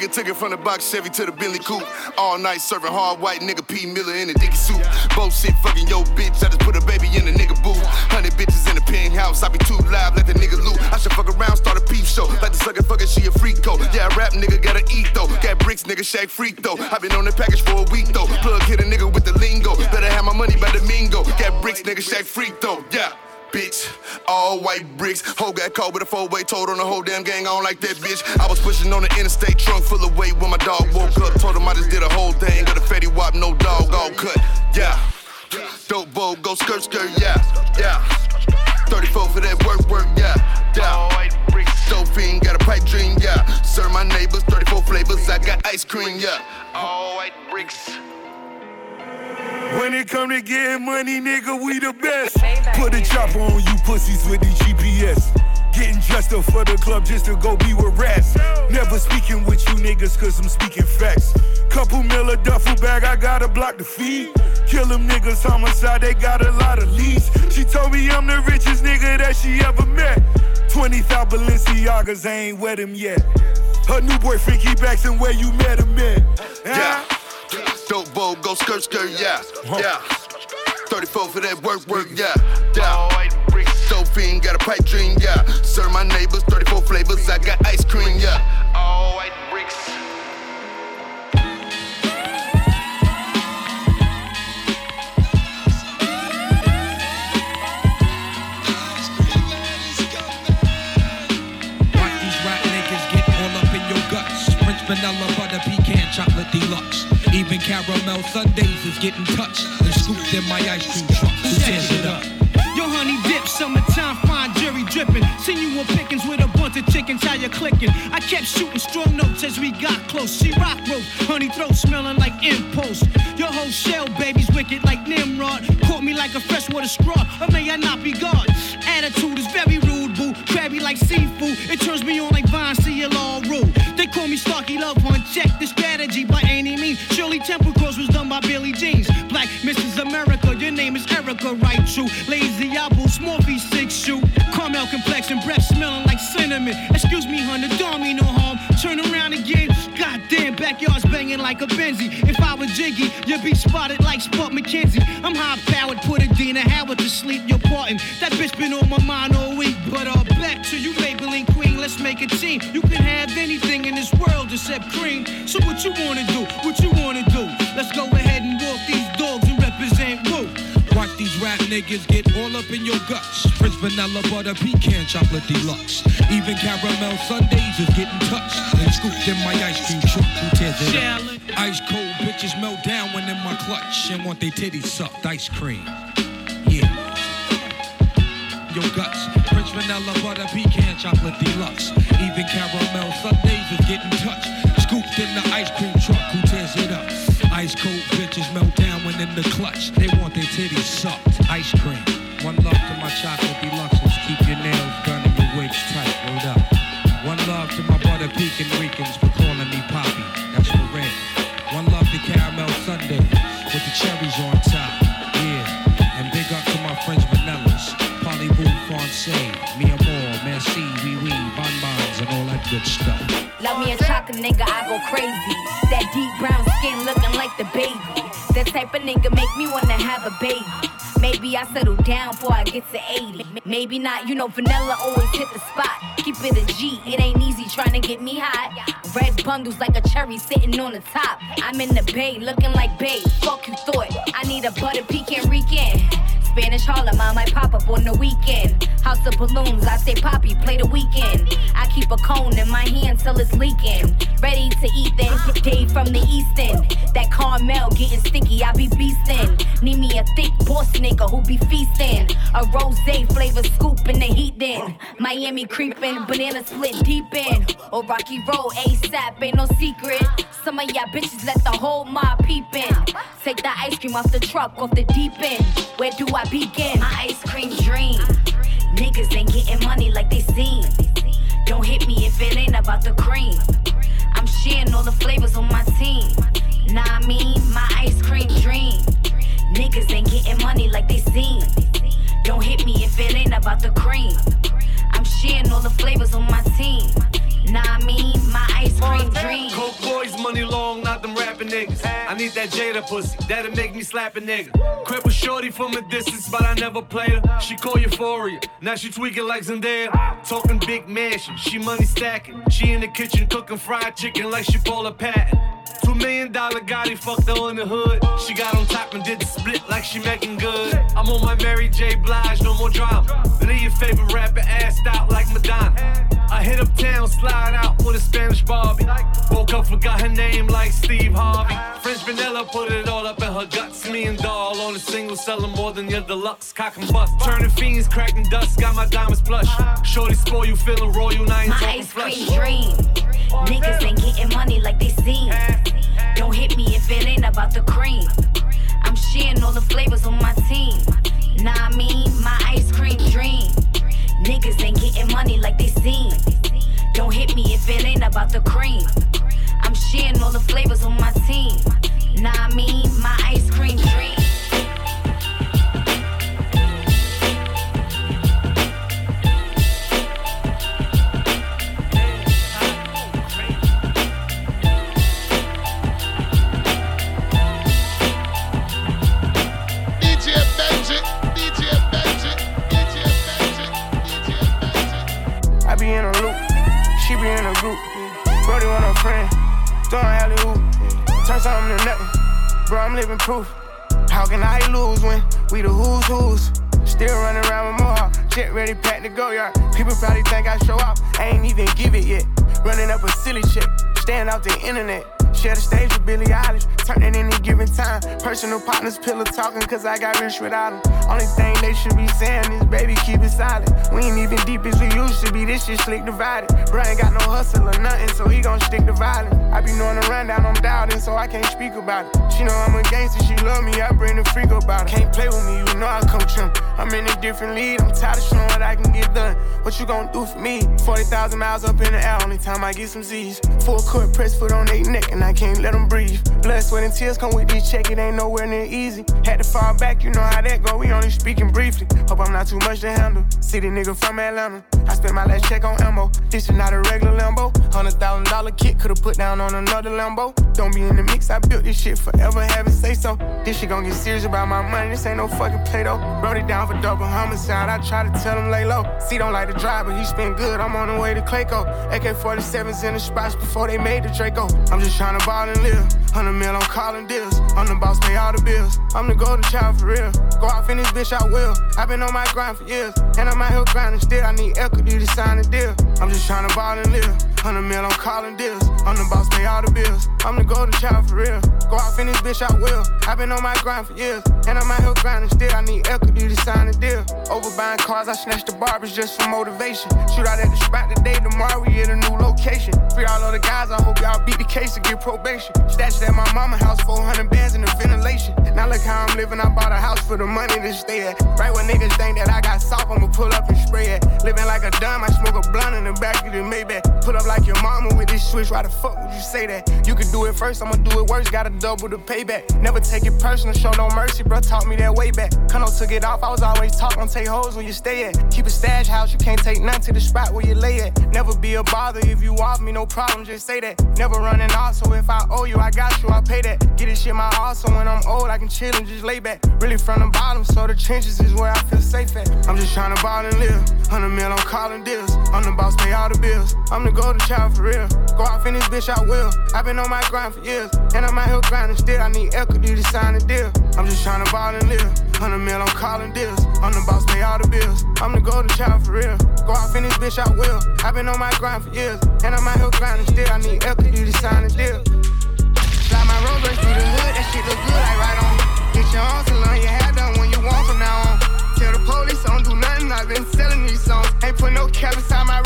Nigga took it from the box Chevy to the Bentley coupe. All night serving hard white nigga P Miller in a dicky suit. Both Bullshit fucking yo bitch, I just put a baby in the nigga booth. Hundred bitches in the penthouse, I be too live, let the nigga loot. I should fuck around, start a peep show. Like the sucker fucker, she a freak though. Yeah, rap nigga gotta eat though. Got bricks, nigga shake freak though. I been on the package for a week though. Plug hit a nigga with the lingo. Better have my money by the mingo. Got bricks, nigga shake freak though. Yeah bitch. All white bricks. Hoe got caught with a four-way told on the whole damn gang. I don't like that bitch. I was pushing on the interstate trunk full of weight when my dog woke up. Told him I just did a whole thing. Got a fatty wop, no dog, all cut. Yeah. Dope bowl, go skirt, skirt, yeah, yeah. 34 for that work, work, yeah, yeah. Dope fiend, got a pipe dream, yeah. Serve my neighbors, 34 flavors, I got ice cream, yeah. All white bricks. When it come to getting money, nigga, we the best. Put a chopper on you pussies with the GPS. Getting dressed up for the club just to go be with rats. Never speaking with you niggas cause I'm speaking facts. Couple mil a duffel bag, I gotta block the feed. Kill them niggas homicide, they got a lot of leads. She told me I'm the richest nigga that she ever met. 20,000 Balenciagas, I ain't wet him yet. Her new boyfriend keep asking where you met him at. Yeah. Dope bowl, go skirt, skirt, yeah, yeah. 34 for that work, work, yeah, yeah. Dope fiend, got a pipe dream, yeah. Serve my neighbors, 34 flavors, I got ice cream, yeah. All white bricks. Watch these rat niggas get all up in your guts. Prince vanilla butter pecan chocolate deluxe. Even caramel sundaes is getting touched and scooped in my ice cream truck. Who tears it up? Yo, honey dip, summertime, fine Jheri dripping. Seen you on pickings with a bunch of chickens, how you clicking? I kept shooting strong notes as we got close. She rock rope, honey throat smelling like impulse. Your whole shell, baby's wicked like Nimrod. Caught me like a freshwater straw, or may I not be God? Attitude is very rude, boo. Crabby like seafood, it turns me on like Vine, see it all rule. Call me Starky Love Hunt, check the strategy by any means. Shirley Temple Cross was done by Billy Jeans. Black Mrs. America, your name is Erica, right? True. Lazy small feet, six shoe. Caramel complexion, breath smelling like cinnamon. Excuse me, hun, the dog me no harm. Turn around again. Goddamn, backyard's banging like a Benzie. If I was Jiggy, you'd be spotted like Spot McKenzie. I'm high powered, put Adina Howard to sleep. You're parting. That bitch been on my mind all week. But uh, back to you, Maybelline Queen. Let's make a team. You can have anything in this world except cream. So what you wanna do? What you wanna do? Let's go ahead and walk these dogs and represent Woo. Watch these rap niggas get all up in your guts. Prince vanilla butter pecan chocolate deluxe. Even caramel sundaes is getting touched and scooped in my ice cream truck. Who tears it up? Ice cold bitches melt down when in my clutch and want their titties sucked. Ice cream. Yeah. Your guts. Vanilla butter pecan chocolate deluxe. Even caramel sundaes is getting touched. Scooped in the ice cream truck. Who tears it up? Ice cold bitches melt down when in the clutch. They want their titties sucked. Ice cream. One love to my chocolate deluxes. Keep your nails done and your wigs tight. Rolled up. One love to my butter pecan a nigga, I go crazy. That deep brown skin looking like the baby. That type of nigga make me wanna have a baby. Maybe I settle down before I get to 80. Maybe not, you know, vanilla always hit the spot. Keep it a G, it ain't easy trying to get me hot. Red bundles like a cherry sitting on the top. I'm in the bay, looking like babe. Fuck you thought. I need a butter pecan Rican. Spanish Harlem, I might pop up on the weekend. House of balloons, I say Poppy, play the Weeknd. I keep a cone in my hand till it's leaking. Ready to eat then, Dave from the East End. That caramel getting sticky, I be beastin'. Need me a thick boss nigga who be feastin'. A rose flavor scoop in the heat then. Miami creepin', banana split deep in. Or Rocky Road, ASAP, ain't no secret. Some of y'all bitches let the whole mob peep in. Take the ice cream off the truck, off the deep end. Where do I begin? My ice cream dream. Niggas ain't getting money like they seem. Don't hit me if it ain't about the cream. I'm sharing all the flavors on my team. Nah, I mean, my ice cream dream. Niggas ain't getting money like they seem. Don't hit me if it ain't about the cream. I'm sharing all the flavors on my team. Nah, I mean, my ice cream dream. Coke boys, money long, not them rapping niggas. I need that Jada pussy, that'll make me slap a nigga. Crip a shorty from a distance, but I never played her. She call euphoria, now she tweaking like Zendaya. Talking big mansion, she money stacking. She in the kitchen cooking fried chicken like she Paula Patton. Two million dollar Gotti fucked her in the hood. She got on top and did the split like she making good. I'm on my Mary J. Blige, no more drama. Leave your favorite rapper assed out like Madonna. I hit uptown, slide out with a Spanish Barbie. Woke up, forgot her name like Steve Harvey. French vanilla put it all up in her guts. Me and doll on a single, selling more than your deluxe. Cock and bust. Turning fiends, cracking dust. Got my diamonds plush. Shorty spoil you, feeling royal. Now ain't My ice flush. cream dream. Niggas ain't getting money like they seem. Don't hit me if it ain't about the cream. I'm sharing all the flavors on my team. Nah, I mean, my ice cream dream. Niggas ain't getting money like they seem. Don't hit me if it ain't about the cream. I'm sharing all the flavors on my team. Nah, I mean, my ice cream dream. Group. Brody want a friend, throwing alley hoop. Turn something to nothing, bro. I'm living proof. How can I lose when we the who's who's? Still running around with Mohawk, shit ready, packed to go yard. People probably think I show off, I ain't even give it yet. Running up a silly chick, staying off the internet. Share the stage with Billie Eilish, turn any given time. Personal partners, pillow talking, cause I got rich without them. Only thing they should be saying is, baby, keep it silent. We ain't even deep as we used to be, this shit slick divided. Bro ain't got no hustle or nothing, so he gon' stick to violence. I be knowing the rundown, I'm doubting, so I can't speak about it. She know I'm a gangster, she love me, I bring the freak about it. Can't play with me, you know I come trim. I'm in a different league, I'm tired of showing I can get done. What you gonna do for me? 40,000 miles up in the air, only time I get some Z's. Full court press foot on their neck, and I can't let them breathe. Blood, sweat, and tears come with this check, it ain't nowhere near easy. Had to fall back, you know how that go, we only speaking briefly. Hope I'm not too much to handle. City nigga from Atlanta. I spent my last check on ammo. This is not a regular Lambo. Hundred thousand dollar kit could've put down on another Lambo. Don't be in the mix, I built this shit forever, have it say so. This shit gon' get serious about my money, this ain't no fucking play though. Wrote it down for double homicide, I try to tell him lay low. C don't like to drive, but he spin good, I'm on the way to Clayco. AK 47s in the spots before they made the Draco. I'm just trying to ball and live. 100 mil, I'm calling deals. I'm the boss, pay all the bills. I'm the golden child for real. Go off in this bitch, I will. I've been on my grind for years, and I'm out here grinding still. I need equity to sign a deal. I'm just trying to ball and live. 100 mil, I'm calling deals. I'm the boss, pay all the bills. I'm the golden child for real. Go off in this bitch, I will. I've been on my grind for years, and I'm out here grinding still. I need equity to sign a deal. Over buying cars, I snatched the barbers just for motivation. Shoot out at the spot today, tomorrow we at a new location. Free all of the guys, I hope y'all beat the case and get probation. Stashed at my mama house, 400 bands in the ventilation. Now look how I'm living, I bought a house for the money to stay at. Right when niggas think that I got soft, I'ma pull up and spray it. Living like a dumb, I smoke a blunt in the back of the Maybach. Put up like your mama with this switch, why the fuck would you say that? You could do it first, I'ma do it worse, gotta double the payback. Never take it personal, show no mercy, bro, taught me that way back. Kano took it off, I was always taught, don't take hoes when you stay at. Keep a stash house, you can't take none to the spot where you lay at. Never be a bother if you off me, no problem, just say that. Never running off, so if I owe you, I got you, I pay that. Get this shit my all, so when I'm old, I can chill and just lay back. Really from the bottom, so the trenches is where I feel safe at. I'm just trying to ball and live. 100 mil, I'm calling deals. I'm the boss, pay all the bills. I'm the golden child for real. Go off in this bitch, I will. I've been on my grind for years, and I'm out here grinding still. I need equity to sign a deal. I'm just trying to ball and live. 100 mil, I'm calling deals. I'm the boss, pay all the bills. I'm the golden child for real. Go off in this bitch, I will. I've been on my grind for years, and I'm out here grinding still. I need equity to sign a deal. Slide my road race through the hood, that shit look good like right on. Get your to learn your hair done when you want from now on. Tell the police I don't do nothing, I've been selling these songs. Ain't put no cap inside my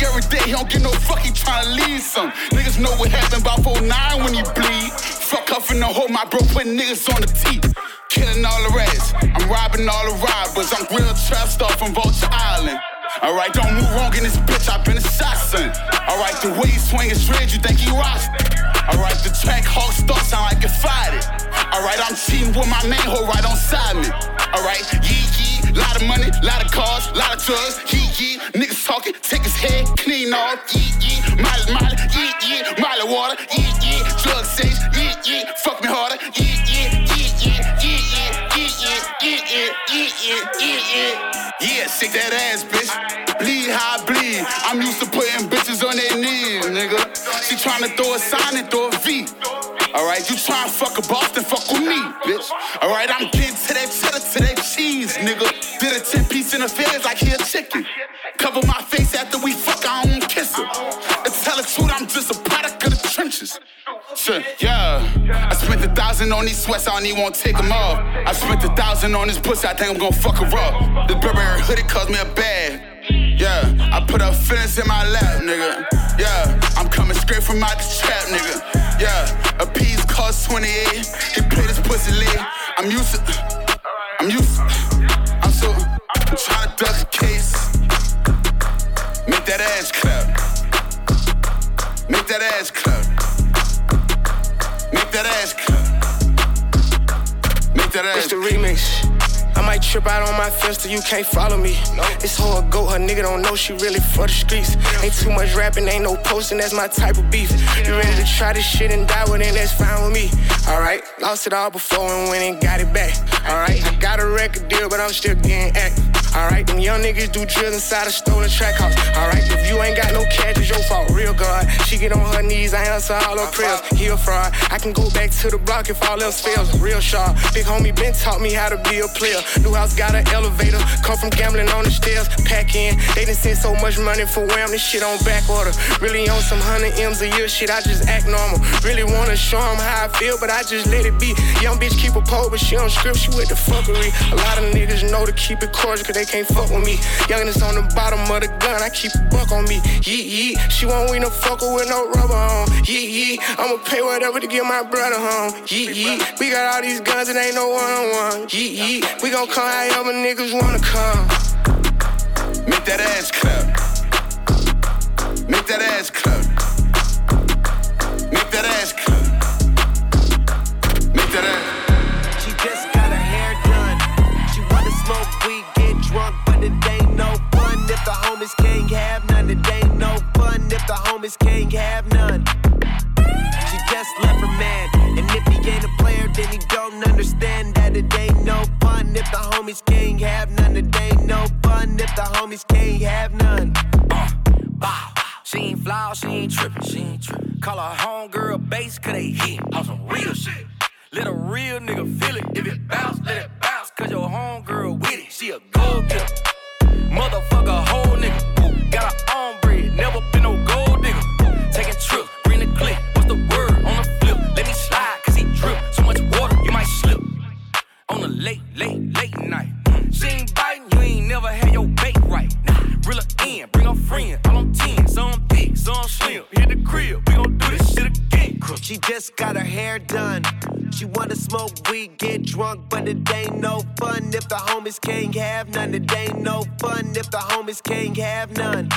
Every day, he don't get no fuck, he tryna lead some. Niggas know what happened about 49 when he bleed. Fuck off in the hole, my bro putting niggas on the teeth. Killing all the rats, I'm robbing all the robbers. I'm real trap star from Vulture Island. Alright, don't move wrong in this bitch, I've been assassin. Alright, the way he swing dreads, you think he rocks? Alright, the track hawk start sound like it fired it. Alright, I'm cheating with my main hoe right on side me. Alright, yee, lot of money, lot of cars, lot of drugs, yee yee. Niggas talking, take his head clean off, yee yee. Molly, molly, yee yee. Molly water, yee yee. Drug sage, yee yee. Fuck me harder, yee yee, yee yee, yee yee, yee yee, yee yee, yee yee, yee yee. Yeah, shake that ass, bitch. Bleed how I bleed. I'm used to putting bitches on their knees, nigga. She tryna throw a sign and throw a V. Alright, you tryna fuck a Boston, fuck with me, bitch. Alright, I'm getting to that that nigga. Did a 10 piece in the feds like he a chicken. Cover my face after we fuck, I don't kiss her. And tell the truth, I'm just a product of the trenches. Shit, yeah. I spent a thousand on these sweats, I don't even want to take them off. I spent a thousand on this pussy, I think I'm gonna fuck her up. This Burberry hoodie cost me a bag. Yeah, I put up feelings in my lap, nigga. Yeah, I'm coming straight from out the trap, nigga. Yeah, a piece cost 28. He played his pussy lit. I'm used to, I'm used I'm so, trying to duck case. Make that ass clap. Make that ass clap. Make that ass clap. Make that ass It's the remix. I might trip out on my fence till you can't follow me. This whole a goat, her nigga don't know she really for the streets. Ain't too much rapping, ain't no posting, that's my type of beef. You ready to try this shit and die with it, that's fine with me. Alright, lost it all before and went and got it back. Alright, I got a record deal, but I'm still getting active. Alright, them young niggas do drills inside a stolen track house. Alright, if you ain't got no cash, it's your fault. Real God, she get on her knees, I answer all her prayers. He a fraud. I can go back to the block if all else fails. Real sharp. Big homie Ben taught me how to be a player. New house got an elevator. Come from gambling on the stairs. Pack in. They done sent so much money for wham. This shit on back order. Really on some hundred M's a year shit. I just act normal. Really wanna show 'em how I feel, but I just let it be. Young bitch keep a pole, but she don't script. She with the fuckery. A lot of niggas know to keep it cordial, cause they can't fuck with me. Youngest on the bottom of the gun. I keep a buck on me. Yeet, yeet. She won't win no fucker with no rubber on. Yeet, yeet. I'ma pay whatever to get my brother home. Yeet, yeet. We got all these guns and ain't no one on one. Yeet, yeet. We gon' come however niggas wanna come. Make that ass clap. Make that ass clap. Make that ass clap. Make that ass. She just got her hair done. She wanna smoke weed, get drunk, but it ain't no fun if the homies can't have none. It ain't no fun if the homies can't have none. Homies can't have none. Uh, she ain't flawed, she ain't trippin', she ain't trippin'. Call her homegirl base, cause they hit on some real shit. Let a real nigga feel it. If it bounce, let it bounce, cause your homegirl with it. She a gold getter. Motherfucker, whole slim. Hit the crib, we gon' do this shit again. She just got her hair done. She wanna smoke weed, get drunk, but it ain't no fun if the homies can't have none. It ain't no fun if the homies can't have none.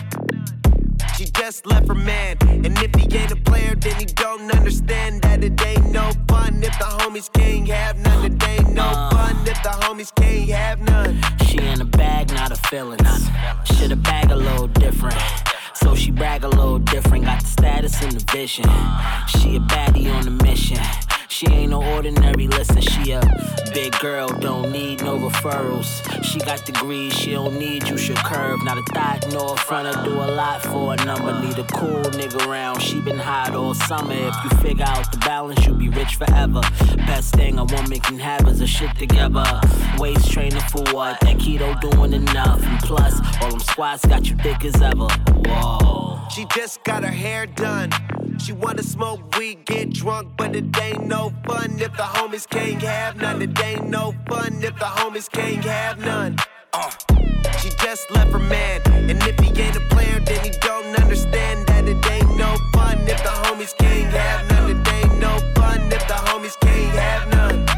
She just left her man, and if he ain't a player, then he don't understand that it ain't no fun if the homies can't have none. It ain't no fun if the homies can't have none. She in a bag, not a feeling. Shit, a bag a little different. So she brag a little different. Got the status and the vision. She a baddie on a mission. She ain't no ordinary, listen, she a big girl, don't need no referrals. She got degrees, she don't need you, she'll. Not a thought nor a fronter, do a lot for a number. Need a cool nigga around, she been hot all summer. If you figure out the balance, you'll be rich forever. Best thing a woman can have is a shit together. Waist training for what? That keto doing enough. And plus, all them squats got you thick as ever. Whoa. She just got her hair done. She wanna smoke weed, get drunk, but it ain't no fun if the homies can't have none. It ain't no fun if the homies can't have none. Uh. She just left her man, and if he ain't a player, then he don't understand that it ain't no fun if the homies can't have none. It ain't no fun if the homies can't have none.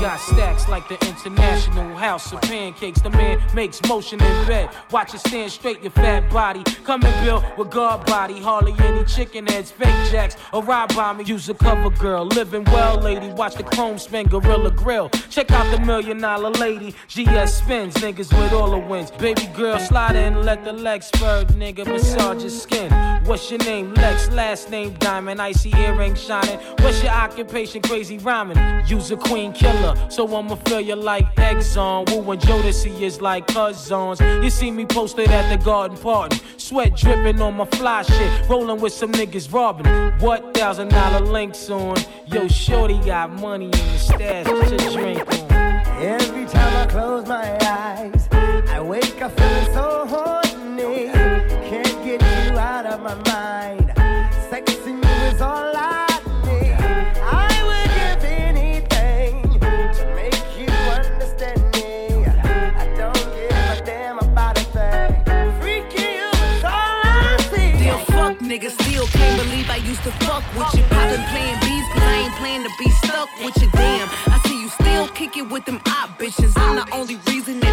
Got stacks like the International House of Pancakes. The man makes motion in bed. Watch it stand straight, your fat body. Coming built with guard body. Hardly any chicken heads, fake jacks, or ride by me. Use a cover girl. Living well, lady. Watch the chrome spin, Gorilla Grill. Check out the million dollar lady. GS spins, niggas with all the wins. Baby girl, slide in, let the legs spur, nigga. Massage your skin. What's your name? Lex, last name Diamond. Icy earring shining. What's your occupation? Crazy rhyming. Use a queen killer. So I'ma feel you like Exxon. Woo and Jodeci is like cousins. You see me posted at the garden party. Sweat dripping on my fly shit. Rolling with some niggas robbing. What thousand dollar links on? Yo, Shorty got money in the stash to drink on. Every time I close my eyes, I wake up feeling so to fuck with you. Poppin' playing beats, cause I ain't playing to be stuck with you. Damn, I see you still kick it with them op bitches. I'm the only reason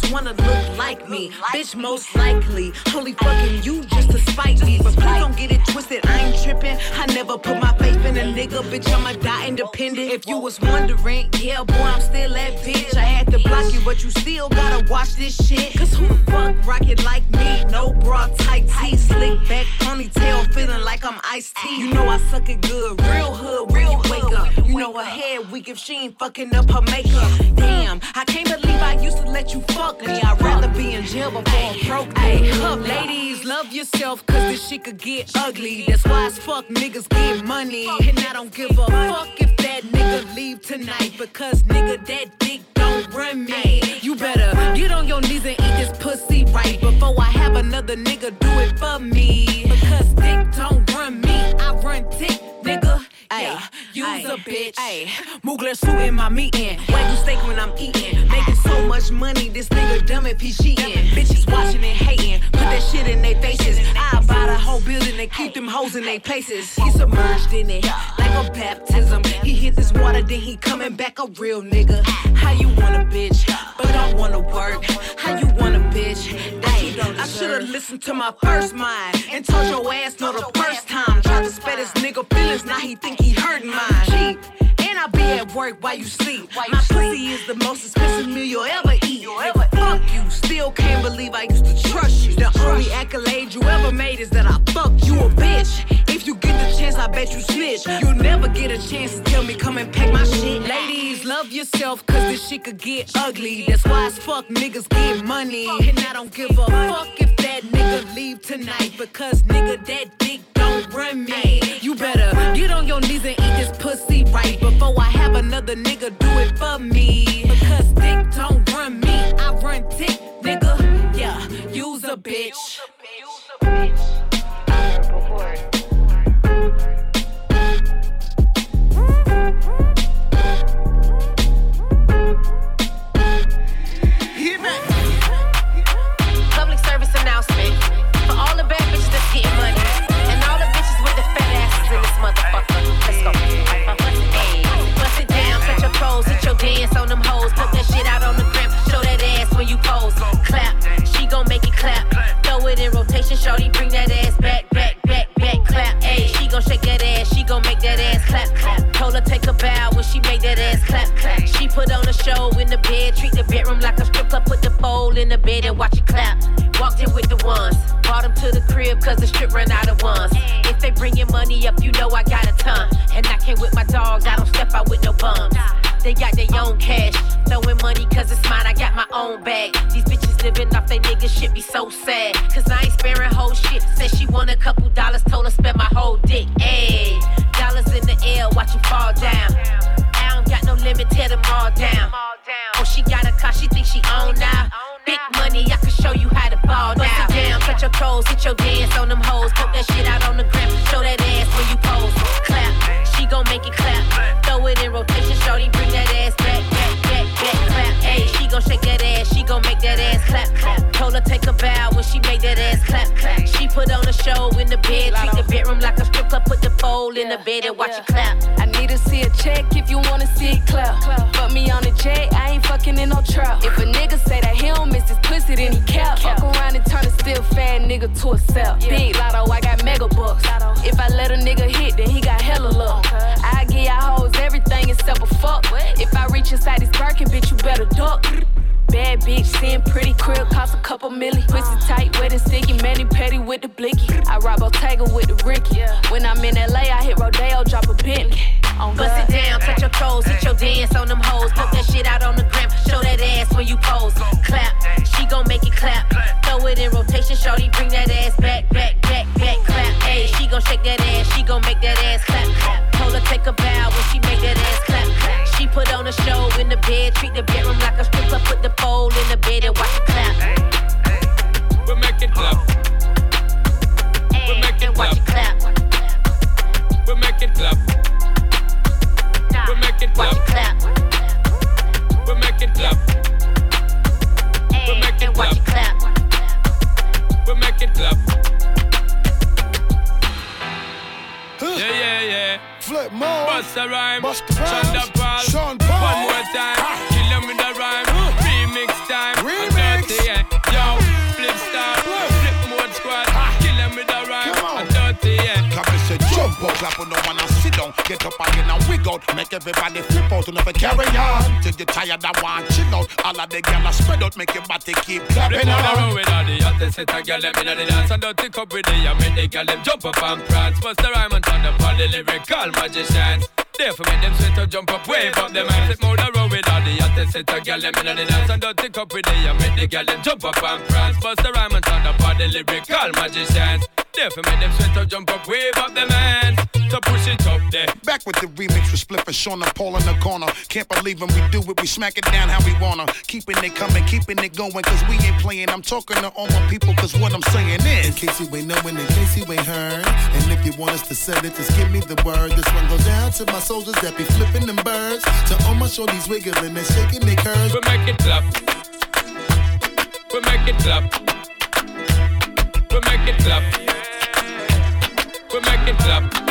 hoes wanna look like me, bitch, most likely. Only fucking you just to spite me. But please don't get it twisted, I ain't tripping. I never put my faith in a nigga, bitch, I'ma die independent. If you was wondering, yeah, boy, I'm still that bitch. I had to block you, but you still gotta watch this shit. Cause who the fuck rock it like me? No bra, tight tee, slick back, ponytail, feeling like I'm iced tea. You know I suck it good, real hood you wake up. You know her head weak if she ain't fucking up her makeup. Damn, I can't believe I used to let you fuck me. I'd rather be in jail before I broke Hey, up, ladies, love yourself, cause this shit could get ugly. That's why as fuck niggas get money. And I don't give a fuck if that nigga leave tonight, because nigga, that dick don't run me. You better get on your knees and eat this pussy right before I have another nigga do it for me. Because dick don't run me, I run dick, nigga. Ay, use a bitch. Ay, Mugler suit in my meeting. Wagyu steak when I'm eating. Making so much money, this nigga dumb if he cheating. Bitches watching and hating. Put that shit in their faces. I buy the whole building and keep them hoes in their places. He submerged in it like a baptism. He hit this water, then he coming back a real nigga. How you want a bitch, but don't wanna work? How you want a bitch? That you don't I should've listened to my first mind and told your ass no the first time. Tried to spare this nigga feelings, now he think he hurting mine. Cheap. And I be at work while you sleep. while My pussy is the most expensive meal you'll ever eat. Nigga, fuck you. Still can't believe I used to trust you. The only accolade you ever made is that I fucked you a bitch. If you get the chance, I bet you snitch. You'll never get a chance to tell me come and pack my shit. Ladies, love yourself, cause this shit could get ugly. That's why as fuck niggas get money. And I don't give a fuck if that nigga leave tonight. Because nigga, that run me. You better get on your knees and eat this pussy right before I have another nigga do it for me. Because dick don't run me, I run dick, nigga. Yeah, use a bitch. Public motherfucker. Let's go. Uh-huh. Hey, bust it down, touch your pros, hit your dance on them hoes, put that shit out on the gram, show that ass when you pose. Clap, she gon' make it clap. Throw it in rotation, shorty, bring that ass back, back, back, back, clap. Hey, she gon' shake that ass, she gon' make that ass clap, clap. Told her take a bow when she make that ass clap, clap. She put on a show in the bed, treat the bedroom like a strip club, put the pole in the bed and watch it clap. Walked in with the ones, brought them to the crib cause the strip ran out of ones. If they bringin' money up, you know I got a ton. And I came with my dogs, I don't step out with no bums. They got their own cash, throwing money cause it's mine, I got my own bag. These bitches living off they niggas shit be so sad. Cause I ain't sparing whole shit. Said she want a couple dollars, told her spend my whole dick. Ayy, dollars in the air, watch you fall down. I don't got no limit, tear them all down. Oh, she got a car, she think she own now. Big money, I can touch your toes, hit your dance on them hoes. Poke that shit out on the clap, clap. She put on a show in the bed, treat the bedroom like a strip club, put the pole in the bed and watch it clap. I need to see a check if you wanna see it clap. Fuck me on the jet, I ain't fucking in no trap. If a nigga say that he don't miss his pussy, then he cap. Fuck around and turn a still fat nigga to a cell. Big lotto, I got mega bucks. If I let a nigga hit, then he got hella luck. I give y'all hoes everything except a fuck. If I reach inside this Birkin, bitch, you better duck. Bad bitch, seeing pretty crib, cost a couple milli. Pussy tight, wet and sticky, mani petty with the blicky. I rob Bottega with the Ricky. When I'm in LA, I hit Rodeo, drop a Bentley. On Bust it down, touch your toes, hit your dance on them hoes. Put that shit out on the gram, show that ass when you pose. Clap, she gon' make it clap. Throw it in rotation, shorty, bring that ass back, back, back, back, clap. Hey, she gon' shake that ass, she gon' make that ass clap, clap. Told her take a bow when she make that ass clap, clap. She put on a show in the bed, treat the bedroom like a everybody flip out and never carry on. Till you tired and want chill out. All of the gyal spread out, make your body keep clapping on the with all the hottest set a girl them inna the dance and don't tick up with the I make the girl them jump up and prance. Bust the rhyme and turn up all the lyrical magicians. Therefore make them sweat up, jump up, wave up them hands. Flip on the with all the hottest set a girl them inna the dance and don't tick up with the I make the girl them jump up and prance. Bust the rhyme and turn up all the lyrical magicians. Therefore make them sweat up, jump up, wave up them hands. So push it up there. Back with the remix with Spliff and Sean and Paul in the corner. Can't believe when we do it, we smack it down how we wanna. Keeping it coming, keeping it going, cause we ain't playing. I'm talking to all my people, cause what I'm saying is. In case you ain't knowing, in case you ain't heard. And if you want us to set it, just give me the word. This one goes down to my soldiers that be flipping them birds. To all my shorties wiggling and shaking their curves. We make it clap. We make it clap. We make it clap. We make it clap.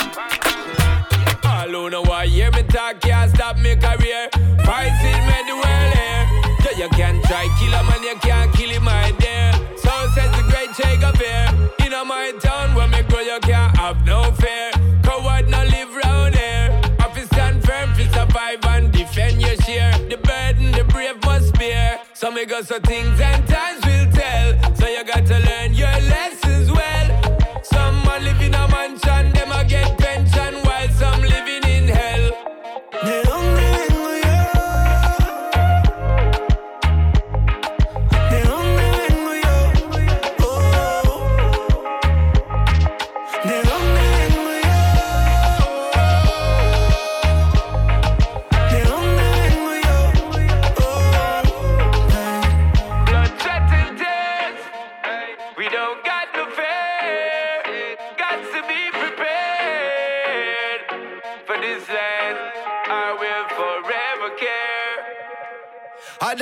Who know why hear me talk can't stop me career. Fighting me the world here. Yeah, you can't try kill a man, you can't kill him, my dear. So says the great Shakespeare. In a my town where me grow, you can't have no fear. Coward no live round here. Have to stand firm to survive and defend your share. The burden the brave must bear. So me got some things and times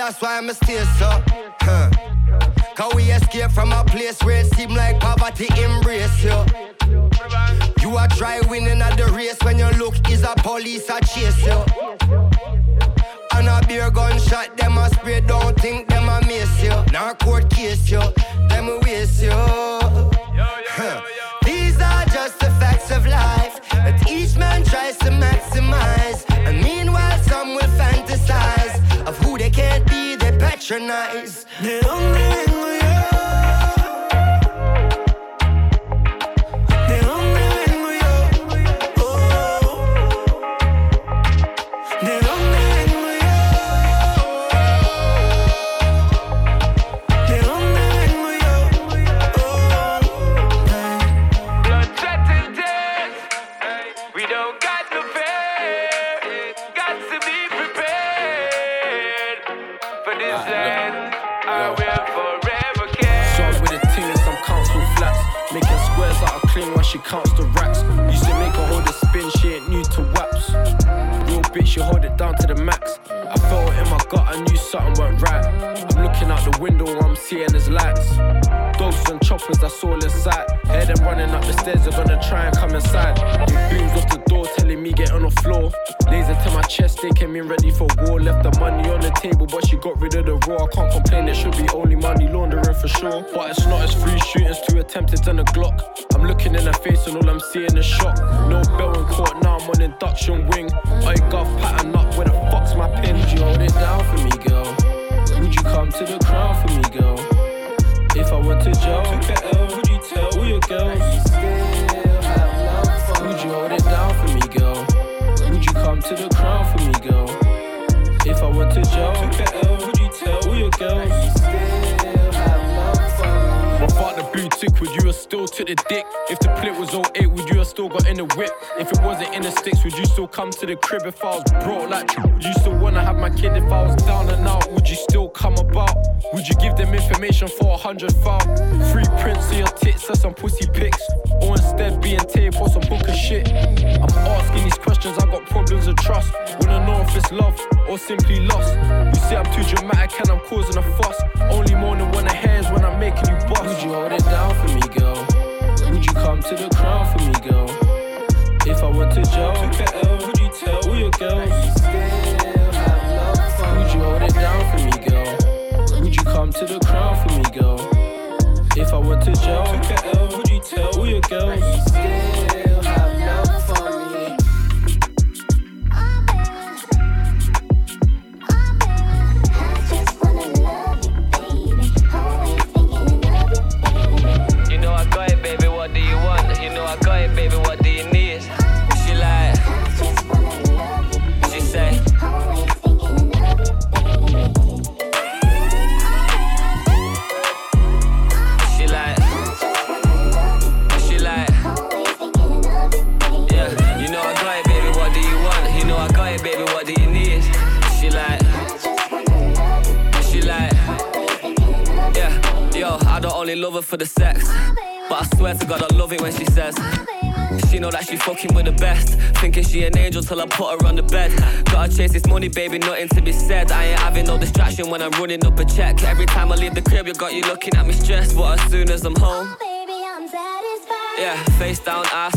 that's why I'm a stay so. Huh. Cause we escape from a place where it seem like poverty embrace you. You are try winning at the race when your look is a police a chase you. And a beer gunshot, them a spray, don't think them a miss you. Now court case you, them a waste you. Patronize. ¿De dónde vengo she hold it down to the max. I felt it in my gut, I knew something weren't right. I'm looking out the window, I'm seeing his lights. Dogs and choppers, that's all in sight. Hear them running up the stairs, they're gonna try and come inside. Big booms off the telling me get on the floor. Laser to my chest, they came in ready for war. Left the money on the table, but she got rid of the raw. I can't complain, it should be only money laundering for sure. But it's not as three shootings, two attempted and a Glock. I'm looking in her face and all I'm seeing is shock. No bell in court, now I'm on induction wing. I got pattern up, where the fuck's my pin? Would you hold it down for me, girl? Would you come to the crown for me, girl? If I went to jail, would you tell all your girls? Would you hold it down to the crown for me, girl? If I went to jail, took a L, would you tell all your girls? But fuck the blue tick, would you have still took the dick? If the plate was 08, would you have still got in the whip? If it wasn't in the sticks, would you still come to the crib if I was broke like you? Would you still wanna have my kid if I was down and out? Would you still come about? Would you give them information for a hundred foul? Free prints of your tits or some pussy pics? Or instead being tape for some book of shit? I'm asking these trust. Wanna know if it's love or simply lost. You say I'm too dramatic and I'm causing a baby, nothing to be said. I ain't having no distraction when I'm running up a check. Every time I leave the crib, you got you looking at me stressed. But as soon as I'm home, yeah, face down, ass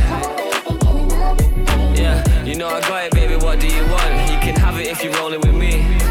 You know I got it, baby. What do you want? You can have it if you're rolling with me.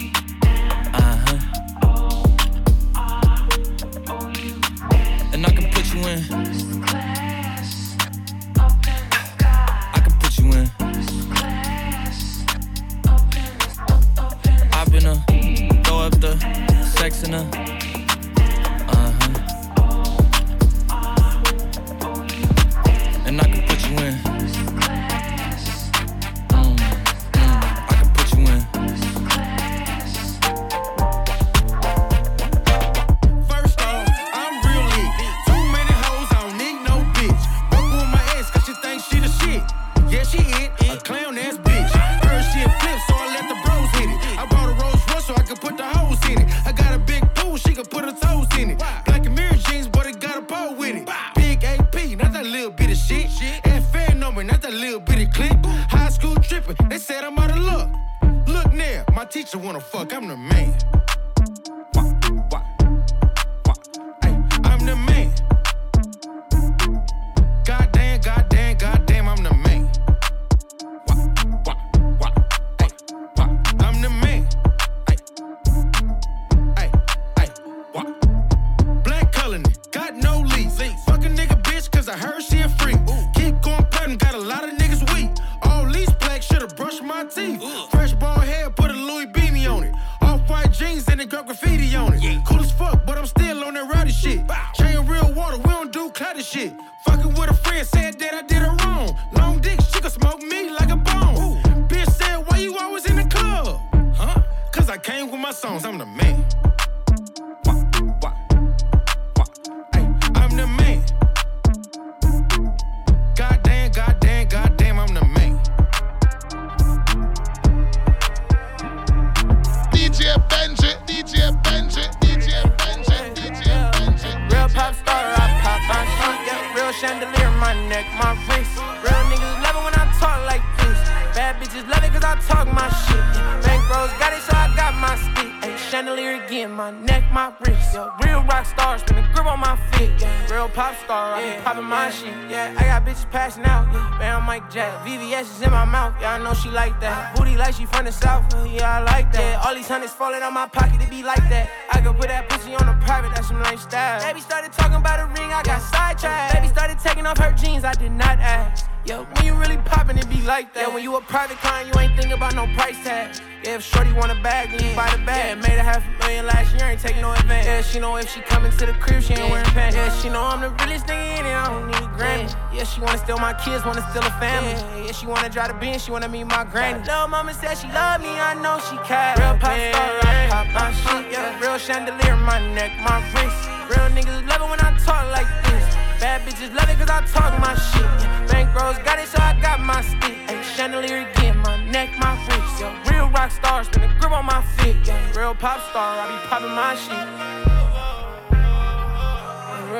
texting her. if she coming to the crib, she ain't wearing pants. Yeah, she know I'm the realest nigga in it, I don't need Grammy. Yeah. she wanna steal my kids, wanna steal a family. Yeah, she wanna drive the Benz, she wanna meet my granny. Little mama said she love me, I know she care. Real pop star, I pop my shit. Yeah. Real chandelier, my neck, my wrist. Real niggas love it when I talk like this. Bad bitches love it cause I talk my shit. Bankrolls got it, so I got my stick. Chandelier again, my neck, my wrist. Yeah. Real rock stars, spin a grip on my feet. Yeah. Real pop star, I be popping my shit.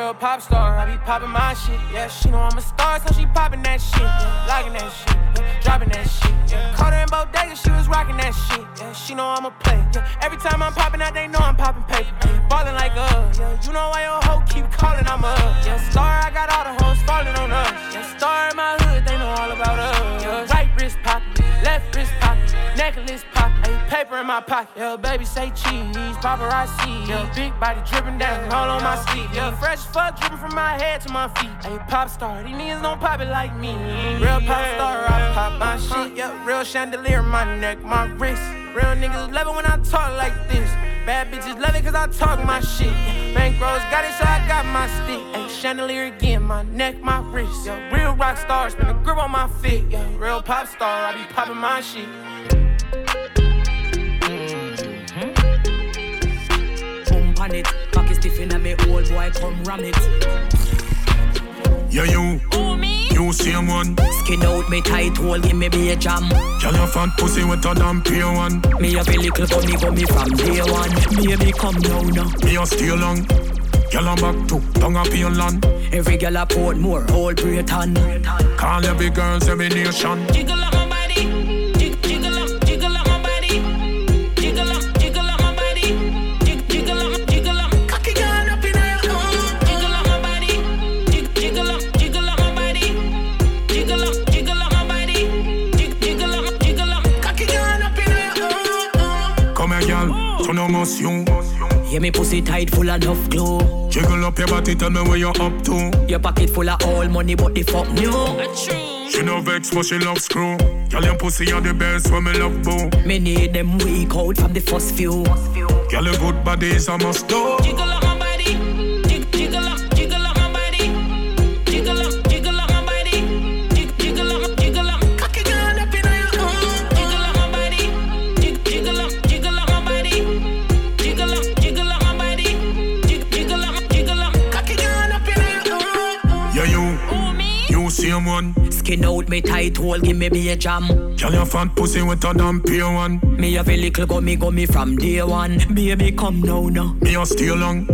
Real pop star, I be popping my shit. Yeah, she know I'm a star, so she popping that shit. Yeah, liking that shit, yeah, dropping that shit. Yeah, caught her in bodega, she was rocking that shit. Yeah, she know I'm a play. Yeah, every time I'm popping out, they know I'm popping paper. Yeah, ballin' like uh, yeah, you know why your hoe keep calling, I'm a yeah, star. I got all the hoes falling on us. Yeah, star in my hood, they know all about us. Yeah, right wrist poppin', left wrist poppin', necklace poppin', ayy, paper in my pocket. Yeah, baby say cheese, paparazzi. Yeah, big body dripping down all on my sleeve. Yeah, fresh fuck dripping from my head to my feet. Ayy, pop star, these niggas don't pop it like me. Real pop star, I pop my shit. Yeah, real chandelier in my neck, my wrist. Real niggas love it when I talk like this. Bad bitches love it cause I talk my shit. Bankrolls got it, so I got my stick. Ayy, chandelier again, my neck, my wrist. Yo, real rock star, spin a grip on my feet. Yeah, real pop star, I be popping my shit. Boy, come ram it. Yeah, you. Oh, me? You same one. Skin out me tight hole, give me be a jam. Girl, your fat pussy wetter than pure one. Me a little gummy gummy from day one. Baby, come down now. Me a stay long. Girl, I'm back to tongue up your land. Every girl a Portmore, whole Britain. Call every girl's every nation. Jiggle girl. You know. Yeah, me pussy tight full of enough glue. Jiggle up your body, tell me where you're up to. Your pocket full of all money, but the fuck new. She no vex, but she love screw. Girl, your pussy are the best when me love boo. Me need them weak out from the first few. Girl, your good body is a must do. Jiggle one. Skin out me tight hole, give me be a jam. Girl, your fat pussy wetter than pure one. Me have a little gummy gummy from day one. Baby, come now now. Me a stay long.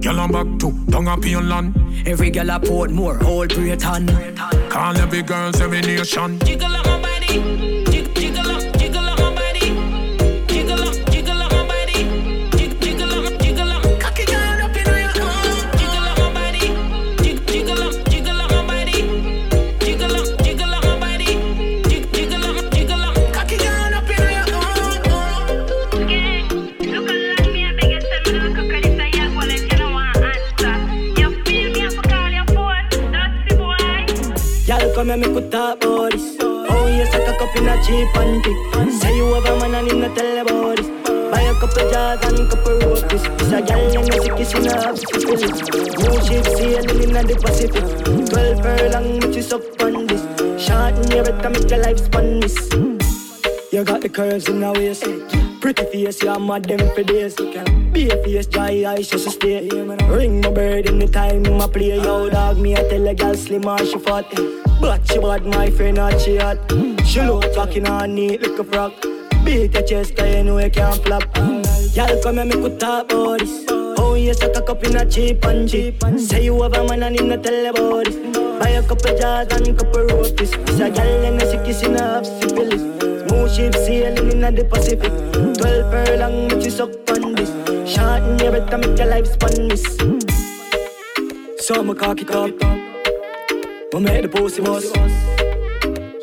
Girl, I'm back to tongue up your land. Every girl a Portmore, whole Britain. Call every girl, every nation. Jiggle up my body. Come here, me could about this. Oh, you suck a cup in a cheap panty. Say you have a man and tell about this. Buy a couple jars and couple rotis. It's a gal in a sick, she not have syphilis. New ship sailing in the Pacific. Twelve furlong, which is up on this. Short in your better make your life span miss. You got the curves in the waist. Pretty face, you're mad them for days. Be a face, dry eyes, just stay. Ring my bird in the time, my play. Yo, dog, me, I tell a girl slim and she fat. But she bad, my friend, not she hot. She look talking on neat like a frog. Beat your chest, cause you know you can't flop. Y'all come here, me could talk about this. Oh, yes, suck a cup in a cheap and cheap. Say you have a man and tell about this. Buy a couple jars and couple rotis. It's a gal and a sick kissing half syphilis. Smooth ship sailing in the Pacific. Twelve furlong, which is up this. In your better make your life span miss. So I'ma cock up. I'ma make the pussy bust.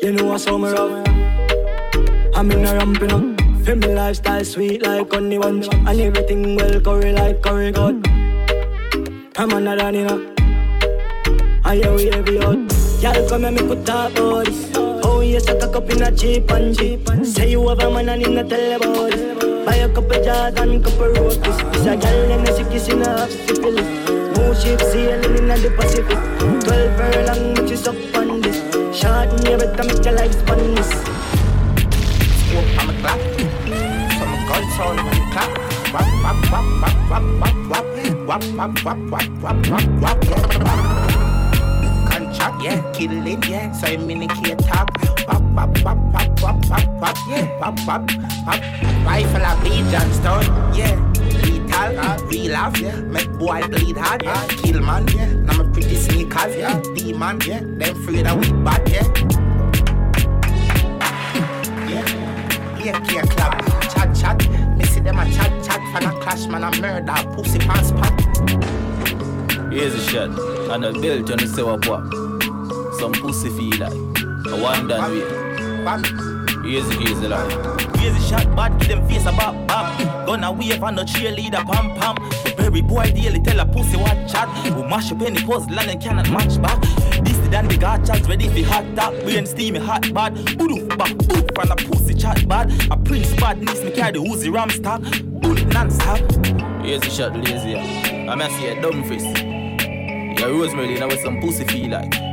You know I saw me rough. I'm in a ramping up. Feel me lifestyle sweet like honey bunch. And everything well curry like curry god. I'm a running up. I hear we heavy out. Y'all come and we talk about this. Oh, you suck a cup in a cheap and cheap. Say you have a man and not tell about this. Buy a couple jars and couple rotis. It's a gal and a kissing a syphilis. New ship sailing in the Pacific. Twelve furlong, which is up on this. Short in your better make your life span this. Smoke on the clock. Some gun sound. clap. Wap wap wap wap wap wap wap wap wap wap wap wap wap wap yeah. Contract, yeah, killing, yeah. So I'm in the key top. Wap wap wap wap wap wap wap yeah. Wap wap wap. Rifle a beat Johnstone, yeah. Lethal, uh, real off, yeah. Make boy bleed hard, yeah. Kill man, yeah. Now my pretty sneakers, yeah. Demon, yeah. Them afraid that we bad, yeah. Yeah, yeah, clap, chat, chat. Me see them a chat, chat. Fan a clash, man, a murder. Pussy pants spot. Here's a shot. And a belt on the what what. Some pussy feel like. A one done way. Here's the here's the shot, bad, give them face a bop bop. Gonna wave on the cheerleader, pam pam. The berry boy daily tell a pussy what chat. We mash up any puzzle and cannot match back. This the dan the gachas ready for hot top. Brain steamy hot bad. Boof back, boof from the pussy chat bad. A prince bad needs me carry the Uzi ram stock. Bullet non-stop. Here's the shot, lazy. yeah. I'm gonna see a dumb face. Yeah, Rosemary, now with some pussy feel like.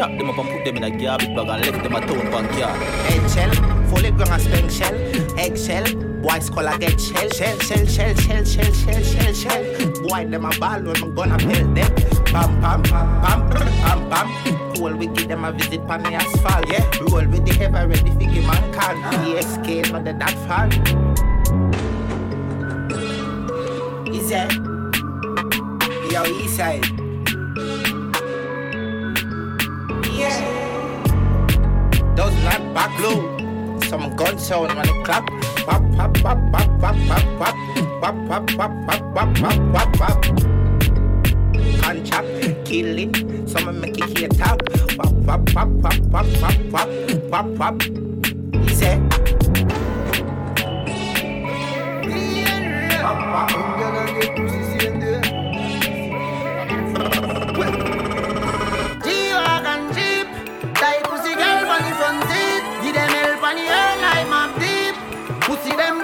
Chop them up and put them in a garbage bag and left them a town backyard. Eggshell, fully grown and spank shell. Eggshell, call a get shell, shell, shell, shell, shell, shell, shell, shell, shell. Boy, them a ball when I'm gonna pelt them. Pam, pam, pam, pam, pam. Cool, we give them a visit on the asphalt, yeah. Roll with the ever ready figure man can. ESK, not the that fan. It? Yo, east side. Not back low. Some gun sound when it clap. Wap wap wap wap wap wap wap wap wap wap wap wap wap wap wap. Contract killing. Some make it here top. Wap wap wap wap wap wap wap wap wap. He said.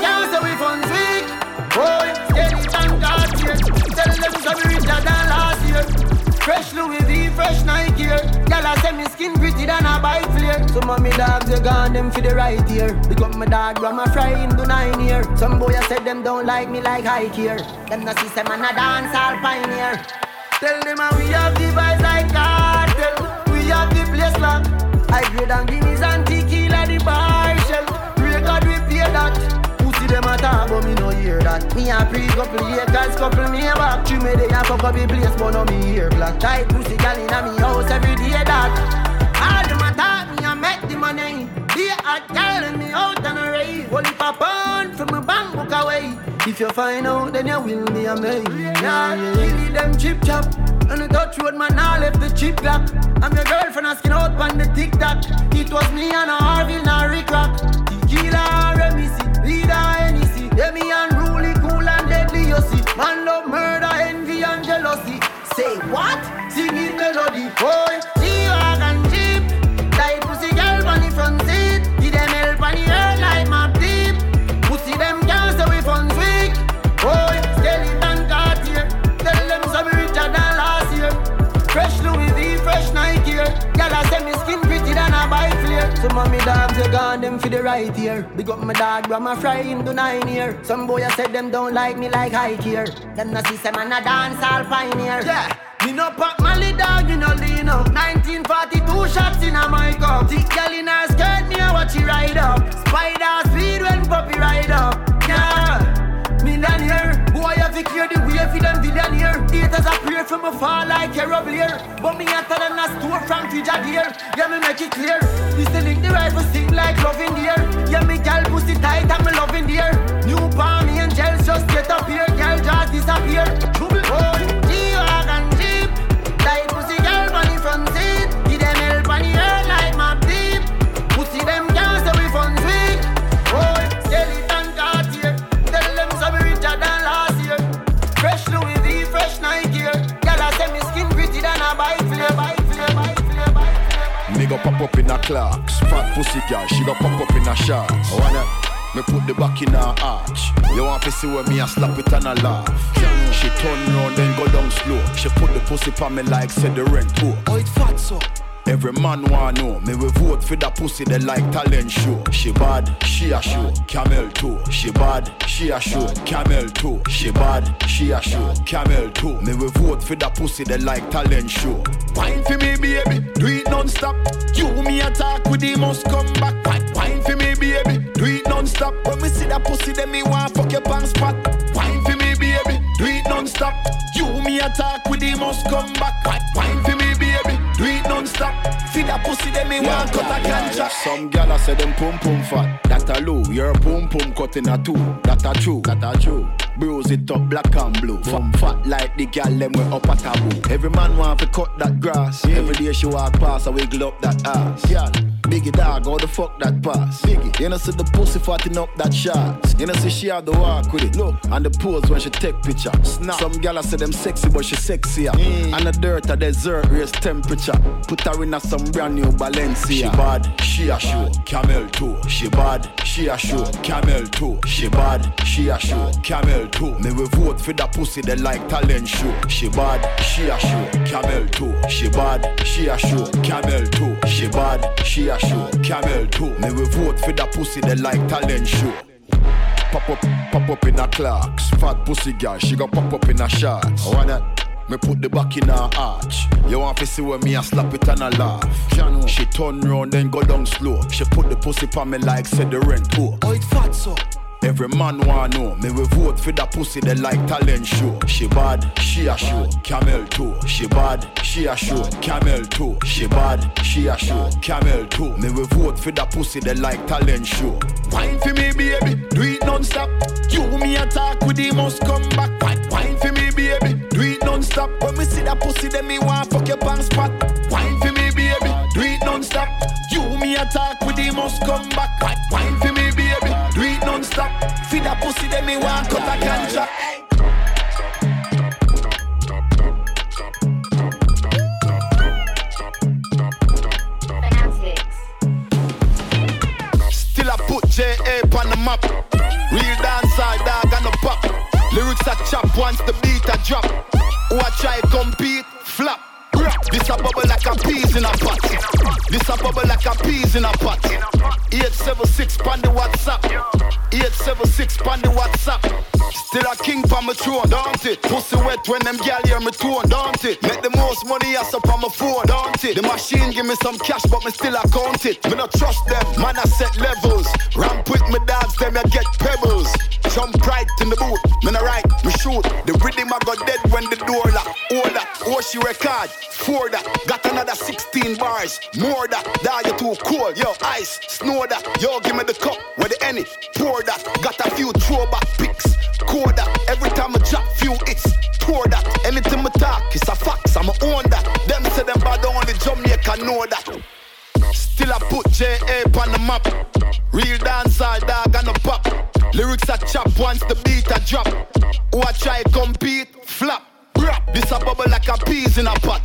Girls so we fun sweet. Boy, steady and Cartier Tell them so we richer than last year Fresh Louis V, fresh Nike here Girl I say me skin pretty than a bike flare. Some of me dogs you gone them for the right ear. Up my dog grandma fry him do nine year Some boy I said them don't like me like high here Them no see them and a dance all pioneer. Tell them how we have the vibes like cartel. We have the place locked. I grade and guineas and tequila the bar shell. Record we pay that. Them a talk but me no hear that. Me a pre couple acres, couple me back. You me they a fuck up the place but no me hear black. Tight pussy gal inna me house every day that. All them a talk me a make the money. Be a gal and me out on a rave. Only for pound from my bank book away. If you find out, then you will be amazed. Yeah, yeah. them chip chop. And the touch road man, I left the chip clock. I'm your girlfriend asking out on the tic tac. It was me and a Harville, now Rick Rock. Tequila, Remisi, leader, Hennessy. Me unruly, cool and deadly, you see. Man love murder, envy and jealousy. Say what? Singing melody. Boy, Some of me dogs you gone them for the right here. Big up my dog, grandma fry him do nine year. Some boy I said them don't like me like high here. Them no see them and a dance all pioneer. Yeah. Me no pop Mali dog, you no lean up 1942 shots in a my cup Thick girl in her skirt, me a watch she ride up Spider speed when puppy ride up Yeah Millionaire, boy have to clear the way for them billionaire Haters a for me fall like Hero Blair But me hotter than a store from Fijagir Yeah, me make it clear. This the link the rifle sing like love in the air Yeah, me gal pussy tight love in the air New palm angels just get up here. Gal just disappear pop up in a clocks. Fat pussy girl, she go pop up in a shorts. I wanna me put the back in her arch. You want to see where me a slap it and a laugh. She turn round then go down slow. She put the pussy on me like said the rent too. Oh, it fat so Every man want know. Me we vote for that pussy they like talent show. She bad, she a show. Camel toe. She bad, she a show. Camel toe. She bad, she a show. Camel toe. Me we vote for that pussy they like talent show. Wine for me, baby, do it non-stop. You me attack with the must come back. Wine- for me, baby, do it non-stop. When we see that pussy, then me want fuck your pants spot. Wine for me, baby, do it non-stop. You me attack with the must come back. Wine- for me, baby, See that pussy, then me want cut a ganja. Some gal gyal say them pum pum fat. That a low, your pum pum cut in a two. That a true, that a true. Bruise it up black and blue. From fat like the gyal them we up a taboo. Every man want to cut that grass. Every day she walk past, I wiggle up that ass. Gyal, biggie dog, how the fuck that pass? Biggie, you know see the pussy fatting up that shots. You know see she have the walk with it. Look, and the pose when she take picture. Snap. Some gyal say them sexy, but she sexier. And the dirt a desert raise temperature. Put her in a some brand new Balenciaga. She bad, she a show. Camel toe. She bad, she a show. Camel toe. She bad, she a show. Camel toe. Me we vote for that pussy they like talent show. She bad, she a show. Camel toe. She bad, she a show. Camel toe. She bad, she a show. Camel toe. Me we vote for that pussy they like talent show. Pop up, pop up in a clocks. Fat pussy girl, she got pop up in a shots. Want that. Me put the back in her arch. You want to see when me a slap it and a laugh. She turn round then go down slow. She put the pussy pa me like said the rent too. Oh, it fat so. Every man want know me we vote for that pussy they like talent show. She bad, she a show. Camel toe. She bad, she a show. Camel toe. She bad, she a show. Camel toe. Me we vote for that pussy they like talent show. Wine for me, baby, do it non-stop. You me attack with the must come back. Wine, wine for me, baby, do it non-stop. When me see that pussy, then me want fuck your pants spot. Wine for me, baby, do it non-stop. You me attack with the must come back. Wine, me want cut a ganja. Still I put J.A. on the map. Real dancehall dog and the pop. Lyrics are chop once the beat a drop. Who I try compete, flop. This a bubble like a peas in a pot. This a bubble like a peas in a pot. 876 pan the WhatsApp. 876 pan the WhatsApp. Still a king pa my throne, don't it? Pussy wet when them gal hear me tone, don't it? Make the most money ass up on my phone, don't it? The machine give me some cash, but me still account it. Me not trust them, man I set levels. Ramp with me dogs, them I get pebbles. Jump right in the boot, me not right, me shoot. The rhythm I got dead when the oh she record, for that. Got another 16 bars, more that. Die you too cool. yo ice, snow that. Yo give me the cup with the any, pour that. Got a few throwback pics, core that. Every time I drop few hits, pour that. Anything I talk, it's a fax, I'ma own that. Them say them bad only Jamaica know that. Still I put J.A. on the map. Real dancehall dog and a pop. Lyrics are chop once the beat a drop. Who I try compete, This a bubble like a peas in a pot.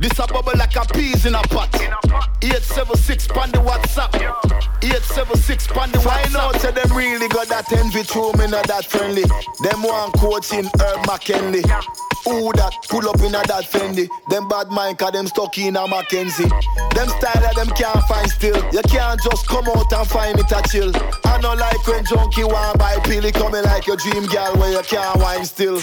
This a bubble like a peas in a pot. 876 pan the WhatsApp. 876 pan the WhatsApp. Find out say them really got that envy through me not that friendly. Them one coaching Herb McKenley. Who that pull up in a that Fendi? Them bad mind cause them stuck in a Mackenzie. Them style that them can't find still. You can't just come out and find it a chill. I know like when junkie want buy pill, it coming like your dream girl where you can't wine still.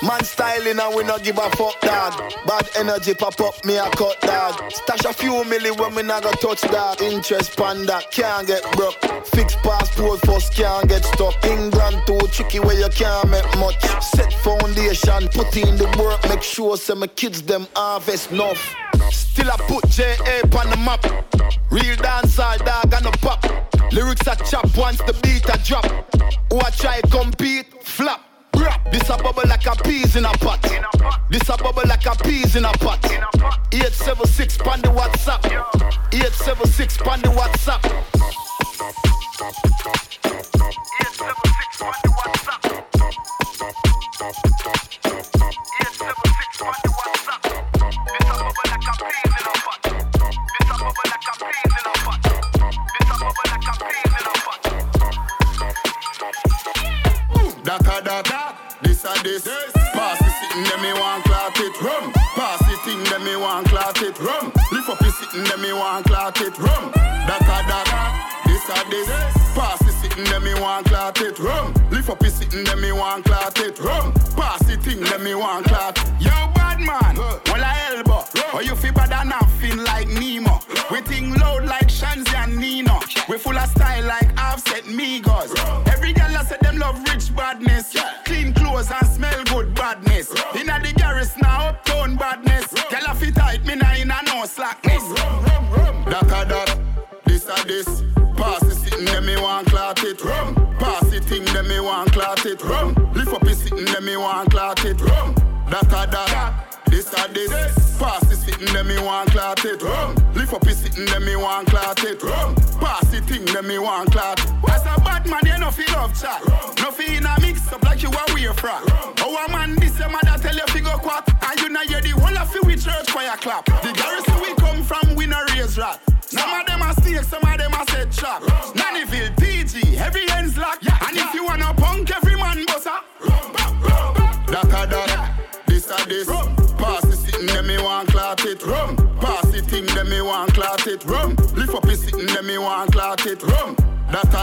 Man styling and we not give a fuck dog. Bad energy pop up me a cut dog. Stash a few milli when me not go touch that. Interest pan that can't get broke. Fix passport first can't get stuck. England too tricky where you can't make much. Set foundation, put in the work, make sure some my kids them harvest enough. Still I put J.A. on the map. Real dancehall dog and a pop. Lyrics are chop once the beat a drop. Who I try compete, flop. This a bubble like a peas in a pot. This a bubble like a peas in a pot. 876 pan the WhatsApp. 876 pan the WhatsApp.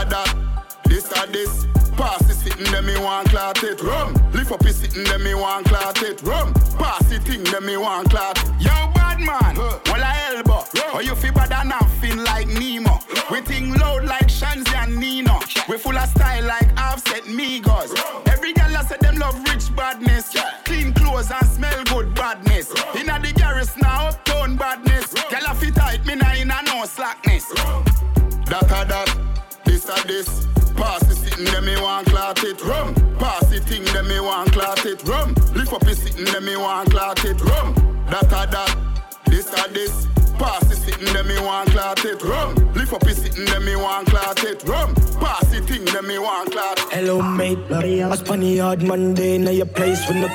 That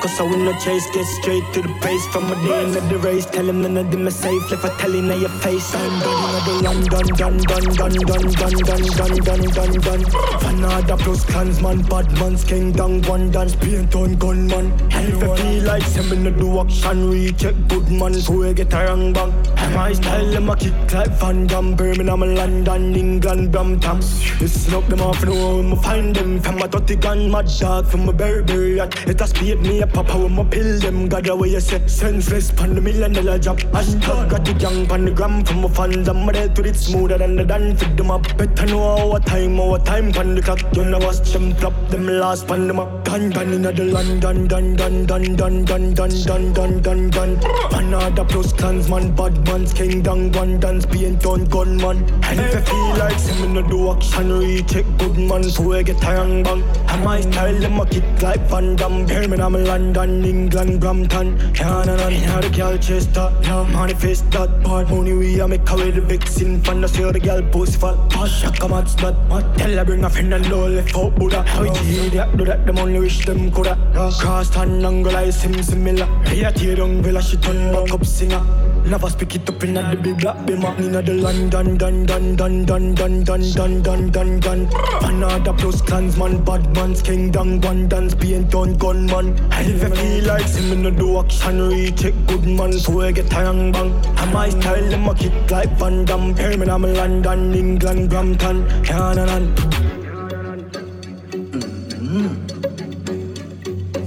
cause I win the chase, get straight to the pace. From a day into the race, tell him none of them are safe. If I tell him now your face, I'm done. Another run, done, done, done, done, done, done, done, done, done, done, done. Fanada plus clansman, bad man's king, down one dance, paint on gunman. And if I feel like sending the do action, recheck good man, so we get a wrong bang. My style, them a kick like Van Damme, Birmingham, London, England, Brampton. Listen up, them off, know when I find them. From my 30 gun, my dog, from my Burberry yacht. It a speed me a papa when my pill them. God, the way you say, senseless, pan the million dollar job. Hashtag got the gang, pan the gram, from my fans. I'm ready to it smoother than the dance. Fit them up, better know our time, our time, pan the clock. You know watch them flop, them last, pan them up. Dun, dun, in the London, dun, dun, dun, dun, dun, dun, dun, dun, dun, dun. Fanada plus clansman, bad man's king, down one dance, paint on gunman. And if I feel like sending the do action, recheck good man, so we get a wrong bang. And my style, them a kick like Van Damme, Birmingham, London, England, Brampton. Can't and on the girl chase that, yeah, manifest that part. Money we a make away the vixen, fan the see the girl post fat. Pass shaka match that, what tell her bring a friend and no left out Buddha. How it that, do that, them only wish them coulda. Cross hand angle like sim similar. Hey, I tear down villa, she turn back up singer. Never speak it up in the big black bimmer. Inna the London, dun dun dun dun dun dun dun dun dun dun. Another plus clansman, bad man's king, down one dance, paint on gunman. And if I feel like sim no do action, recheck good man, so we get a wrong bang. And my style, them a kick like Van Damme, Birmingham, London, England, Brampton, can and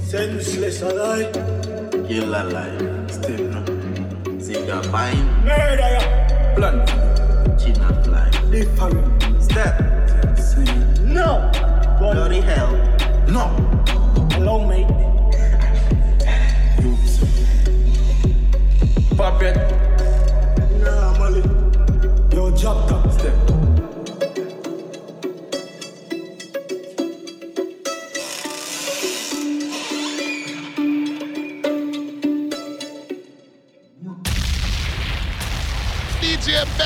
Senseless alive. Kill alive. Still no. Ziga pine. Murder ya. Blunt. China fly. Different. Step. No. Bloody hell. No. Hello, mate. Pop it. Nah, Molly. Yo, drop top. Step.